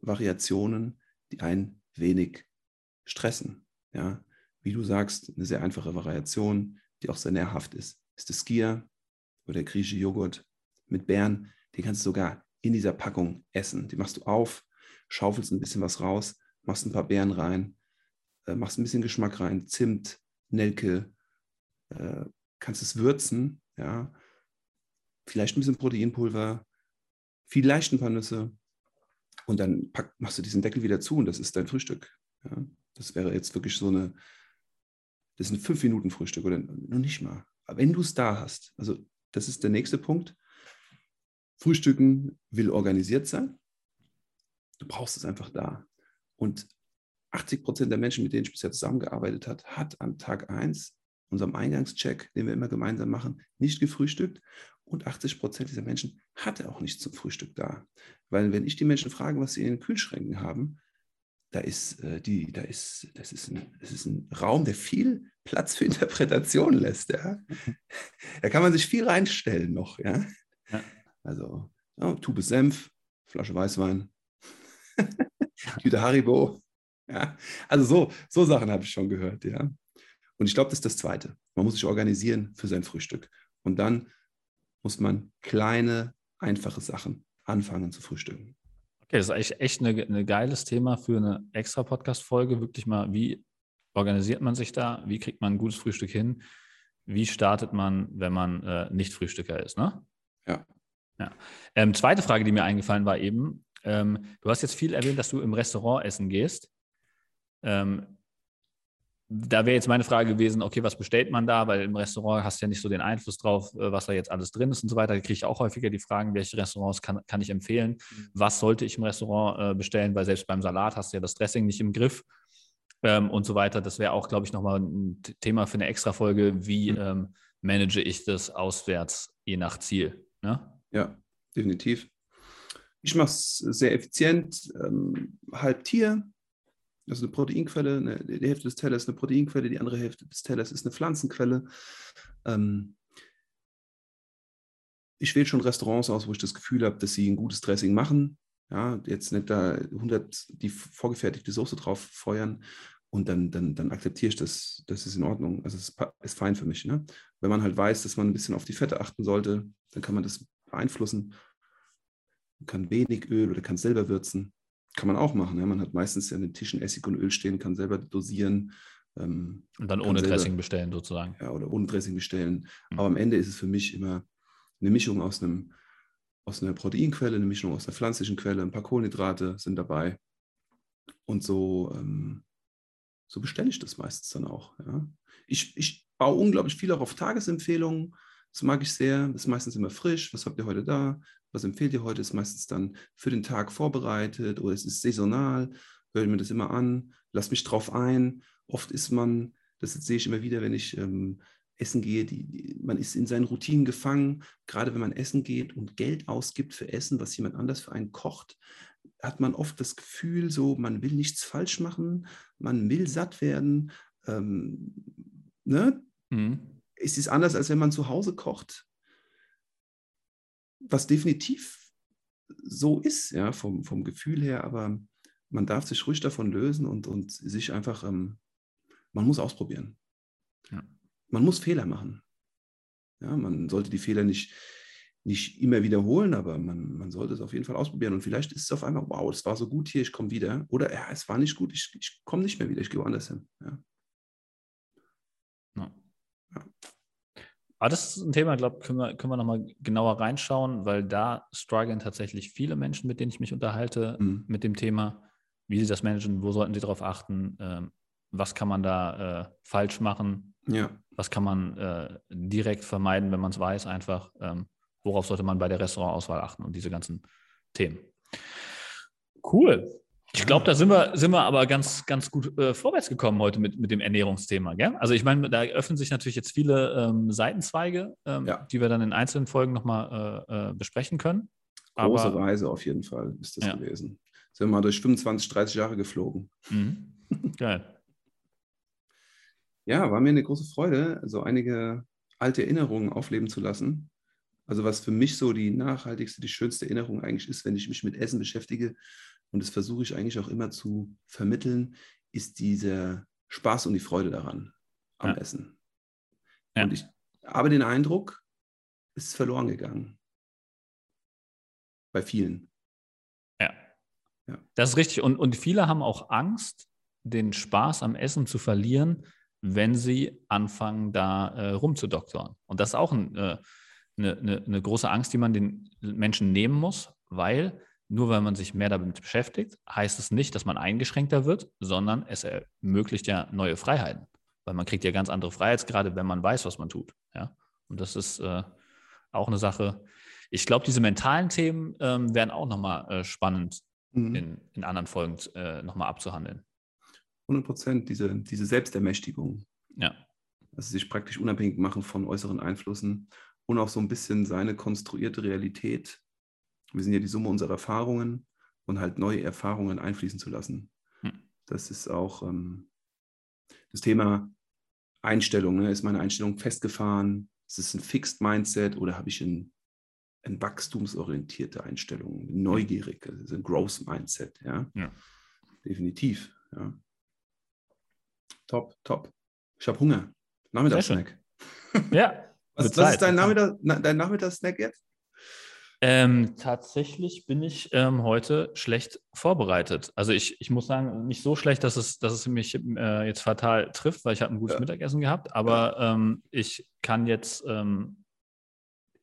Variationen, die ein wenig stressen. Ja? Wie du sagst, eine sehr einfache Variation, die auch sehr nährhaft ist, ist das Skier oder der griechische Joghurt mit Beeren. Den kannst du sogar in dieser Packung essen. Die machst du auf, schaufelst ein bisschen was raus, machst ein paar Beeren rein, äh, machst ein bisschen Geschmack rein, Zimt, Nelke, äh, kannst es würzen, ja, vielleicht ein bisschen Proteinpulver, vielleicht ein paar Nüsse und dann pack, machst du diesen Deckel wieder zu und das ist dein Frühstück. Ja. Das wäre jetzt wirklich so eine, das ist ein fünf Minuten Frühstück oder noch nicht mal. Aber wenn du es da hast, also das ist der nächste Punkt. Frühstücken will organisiert sein. Du brauchst es einfach da. Und 80 Prozent der Menschen, mit denen ich bisher zusammengearbeitet habe, hat am Tag 1, unserem Eingangscheck, den wir immer gemeinsam machen, nicht gefrühstückt. Und 80 Prozent dieser Menschen hatte auch nichts zum Frühstück da. Weil wenn ich die Menschen frage, was sie in den Kühlschränken haben, da ist, äh, die, da ist, das, ist ein, das ist ein Raum, der viel Platz für Interpretation lässt. Ja? Da kann man sich viel reinstellen noch. Ja? ja. Also ja, Tube Senf, Flasche Weißwein, Tüte Haribo. Ja? Also so, so Sachen habe ich schon gehört. Ja? Und ich glaube, das ist das Zweite. Man muss sich organisieren für sein Frühstück. Und dann muss man kleine, einfache Sachen anfangen zu frühstücken. Okay, das ist echt, echt ein geiles Thema für eine extra Podcast-Folge. Wirklich mal, wie organisiert man sich da? Wie kriegt man ein gutes Frühstück hin? Wie startet man, wenn man äh, nicht Frühstücker ist? Ne? Ja. ja. Ähm, zweite Frage, die mir eingefallen war eben, ähm, du hast jetzt viel erwähnt, dass du im Restaurant essen gehst. Ähm, da wäre jetzt meine Frage gewesen, okay, was bestellt man da? Weil im Restaurant hast du ja nicht so den Einfluss drauf, äh, was da jetzt alles drin ist und so weiter. Da kriege ich auch häufiger die Fragen, welche Restaurants kann, kann ich empfehlen? Mhm. Was sollte ich im Restaurant äh, bestellen? Weil selbst beim Salat hast du ja das Dressing nicht im Griff ähm, und so weiter. Das wäre auch, glaube ich, nochmal ein Thema für eine extra Folge. Wie mhm. ähm, manage ich das auswärts je nach Ziel? Ne? Ja, definitiv. Ich mache es sehr effizient, ähm, halb Tier, ist eine Proteinquelle, eine, die Hälfte des Tellers ist eine Proteinquelle, die andere Hälfte des Tellers ist eine Pflanzenquelle. Ähm, ich wähle schon Restaurants aus, wo ich das Gefühl habe, dass sie ein gutes Dressing machen. Ja, jetzt nicht da 100 die vorgefertigte Soße drauf feuern und dann, dann, dann akzeptiere ich das, das ist in Ordnung. Also es ist, ist fein für mich. Ne? Wenn man halt weiß, dass man ein bisschen auf die Fette achten sollte, dann kann man das beeinflussen. Man kann wenig Öl oder kann selber würzen. Kann man auch machen. Ja? Man hat meistens ja an den Tischen Essig und Öl stehen, kann selber dosieren. Ähm, und dann ohne selber, Dressing bestellen sozusagen. Ja, oder ohne Dressing bestellen. Mhm. Aber am Ende ist es für mich immer eine Mischung aus einem aus einer Proteinquelle, eine Mischung aus einer pflanzlichen Quelle, ein paar Kohlenhydrate sind dabei. Und so, ähm, so bestelle ich das meistens dann auch. Ja. Ich, ich baue unglaublich viel auch auf Tagesempfehlungen. Das mag ich sehr. Ist meistens immer frisch. Was habt ihr heute da? was empfehlt ihr heute, ist meistens dann für den Tag vorbereitet oder es ist saisonal, höre mir das immer an, lass mich drauf ein. Oft ist man, das sehe ich immer wieder, wenn ich ähm, essen gehe, die, die, man ist in seinen Routinen gefangen, gerade wenn man essen geht und Geld ausgibt für Essen, was jemand anders für einen kocht, hat man oft das Gefühl, so, man will nichts falsch machen, man will satt werden. Ähm, ne? Mhm. Es ist anders, als wenn man zu Hause kocht was definitiv so ist, ja, vom, vom Gefühl her, aber man darf sich ruhig davon lösen und, und sich einfach, ähm, man muss ausprobieren. Ja. Man muss Fehler machen. Ja, man sollte die Fehler nicht, nicht immer wiederholen, aber man, man sollte es auf jeden Fall ausprobieren. Und vielleicht ist es auf einmal, wow, es war so gut hier, ich komme wieder. Oder ja, es war nicht gut, ich, ich komme nicht mehr wieder, ich gehe woanders hin. Ja. Ja. ja. Aber das ist ein Thema, glaube ich, können wir, können wir nochmal genauer reinschauen, weil da strugglen tatsächlich viele Menschen, mit denen ich mich unterhalte, mhm. mit dem Thema, wie sie das managen, wo sollten sie darauf achten, äh, was kann man da äh, falsch machen, ja. was kann man äh, direkt vermeiden, wenn man es weiß, einfach, ähm, worauf sollte man bei der Restaurantauswahl achten und diese ganzen Themen. Cool. Ich glaube, da sind wir, sind wir aber ganz, ganz gut äh, vorwärts gekommen heute mit, mit dem Ernährungsthema. Gell? Also ich meine, da öffnen sich natürlich jetzt viele ähm, Seitenzweige, ähm, ja. die wir dann in einzelnen Folgen nochmal äh, äh, besprechen können. Große aber, Reise auf jeden Fall ist das ja. gewesen. Sind wir mal durch 25, 30 Jahre geflogen. Mhm. Geil. ja, war mir eine große Freude, so einige alte Erinnerungen aufleben zu lassen. Also was für mich so die nachhaltigste, die schönste Erinnerung eigentlich ist, wenn ich mich mit Essen beschäftige, und das versuche ich eigentlich auch immer zu vermitteln, ist dieser Spaß und die Freude daran am ja. Essen. Ja. Und ich habe den Eindruck, es ist verloren gegangen. Bei vielen. Ja. ja. Das ist richtig. Und, und viele haben auch Angst, den Spaß am Essen zu verlieren, wenn sie anfangen, da äh, rumzudoktoren. Und das ist auch ein, äh, eine, eine, eine große Angst, die man den Menschen nehmen muss, weil nur weil man sich mehr damit beschäftigt, heißt es nicht, dass man eingeschränkter wird, sondern es ermöglicht ja neue Freiheiten. Weil man kriegt ja ganz andere Freiheitsgrade, wenn man weiß, was man tut. Ja? Und das ist äh, auch eine Sache. Ich glaube, diese mentalen Themen ähm, werden auch nochmal äh, spannend mhm. in, in anderen Folgen äh, nochmal abzuhandeln. 100 Prozent, diese, diese Selbstermächtigung. Ja. Also sich praktisch unabhängig machen von äußeren Einflüssen und auch so ein bisschen seine konstruierte Realität. Wir sind ja die Summe unserer Erfahrungen und halt neue Erfahrungen einfließen zu lassen. Hm. Das ist auch ähm, das Thema Einstellung. Ne? Ist meine Einstellung festgefahren? Ist es ein Fixed Mindset oder habe ich ein, ein wachstumsorientierte Einstellung, neugierig, also ein Growth Mindset? Ja? ja. Definitiv. Ja. Top, top. Ich habe Hunger. Nachmittagssnack. Ja. Was, was ist dein, Nachmittag, dein Nachmittagssnack jetzt? Ähm, tatsächlich bin ich ähm, heute schlecht vorbereitet. Also ich, ich muss sagen, nicht so schlecht, dass es, dass es mich äh, jetzt fatal trifft, weil ich habe ein gutes ja. Mittagessen gehabt. Aber ja. ähm, ich kann jetzt, ähm,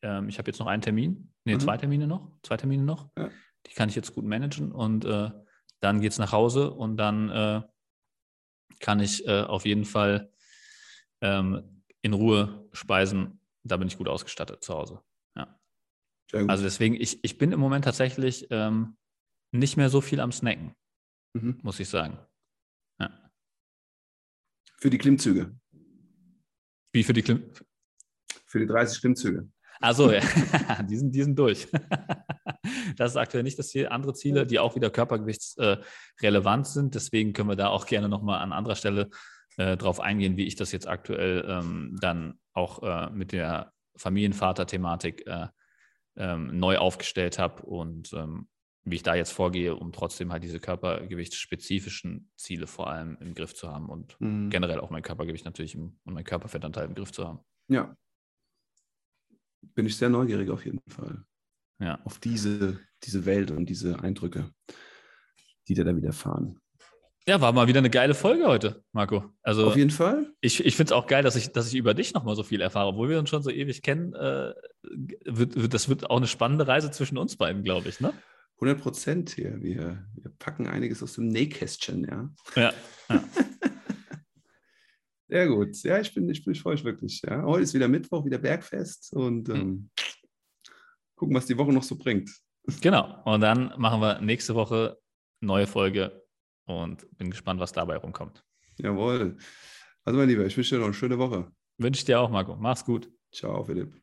ähm, ich habe jetzt noch einen Termin, nee, mhm. zwei Termine noch, zwei Termine noch. Ja. Die kann ich jetzt gut managen und äh, dann geht es nach Hause und dann äh, kann ich äh, auf jeden Fall ähm, in Ruhe speisen. Da bin ich gut ausgestattet zu Hause. Also deswegen, ich, ich bin im Moment tatsächlich ähm, nicht mehr so viel am Snacken, mhm. muss ich sagen. Ja. Für die Klimmzüge. Wie für die Klimmzüge? Für die 30 Klimmzüge. Also ja, die, sind, die sind durch. das ist aktuell nicht das Ziel. Andere Ziele, die auch wieder körpergewichtsrelevant sind. Deswegen können wir da auch gerne nochmal an anderer Stelle äh, drauf eingehen, wie ich das jetzt aktuell ähm, dann auch äh, mit der Familienvater-Thematik äh, ähm, neu aufgestellt habe und ähm, wie ich da jetzt vorgehe, um trotzdem halt diese körpergewichtsspezifischen Ziele vor allem im Griff zu haben und mhm. generell auch mein Körpergewicht natürlich im, und mein Körperfettanteil im Griff zu haben. Ja. Bin ich sehr neugierig auf jeden Fall. Ja. Auf diese, diese Welt und diese Eindrücke, die dir da widerfahren. Ja, war mal wieder eine geile Folge heute, Marco. Also, Auf jeden Fall. Ich, ich finde es auch geil, dass ich, dass ich über dich nochmal so viel erfahre. Obwohl wir uns schon so ewig kennen, äh, wird, wird, das wird auch eine spannende Reise zwischen uns beiden, glaube ich, ne? 100 Prozent hier. Wir, wir packen einiges aus dem Nähkästchen, ja. Ja. ja. Sehr gut. Ja, ich bin, ich, bin, ich freue mich wirklich. Ja. Heute ist wieder Mittwoch, wieder Bergfest und hm. ähm, gucken, was die Woche noch so bringt. Genau. Und dann machen wir nächste Woche neue Folge und bin gespannt, was dabei rumkommt. Jawohl. Also, mein Lieber, ich wünsche dir noch eine schöne Woche. Wünsche ich dir auch, Marco. Mach's gut. Ciao, Philipp.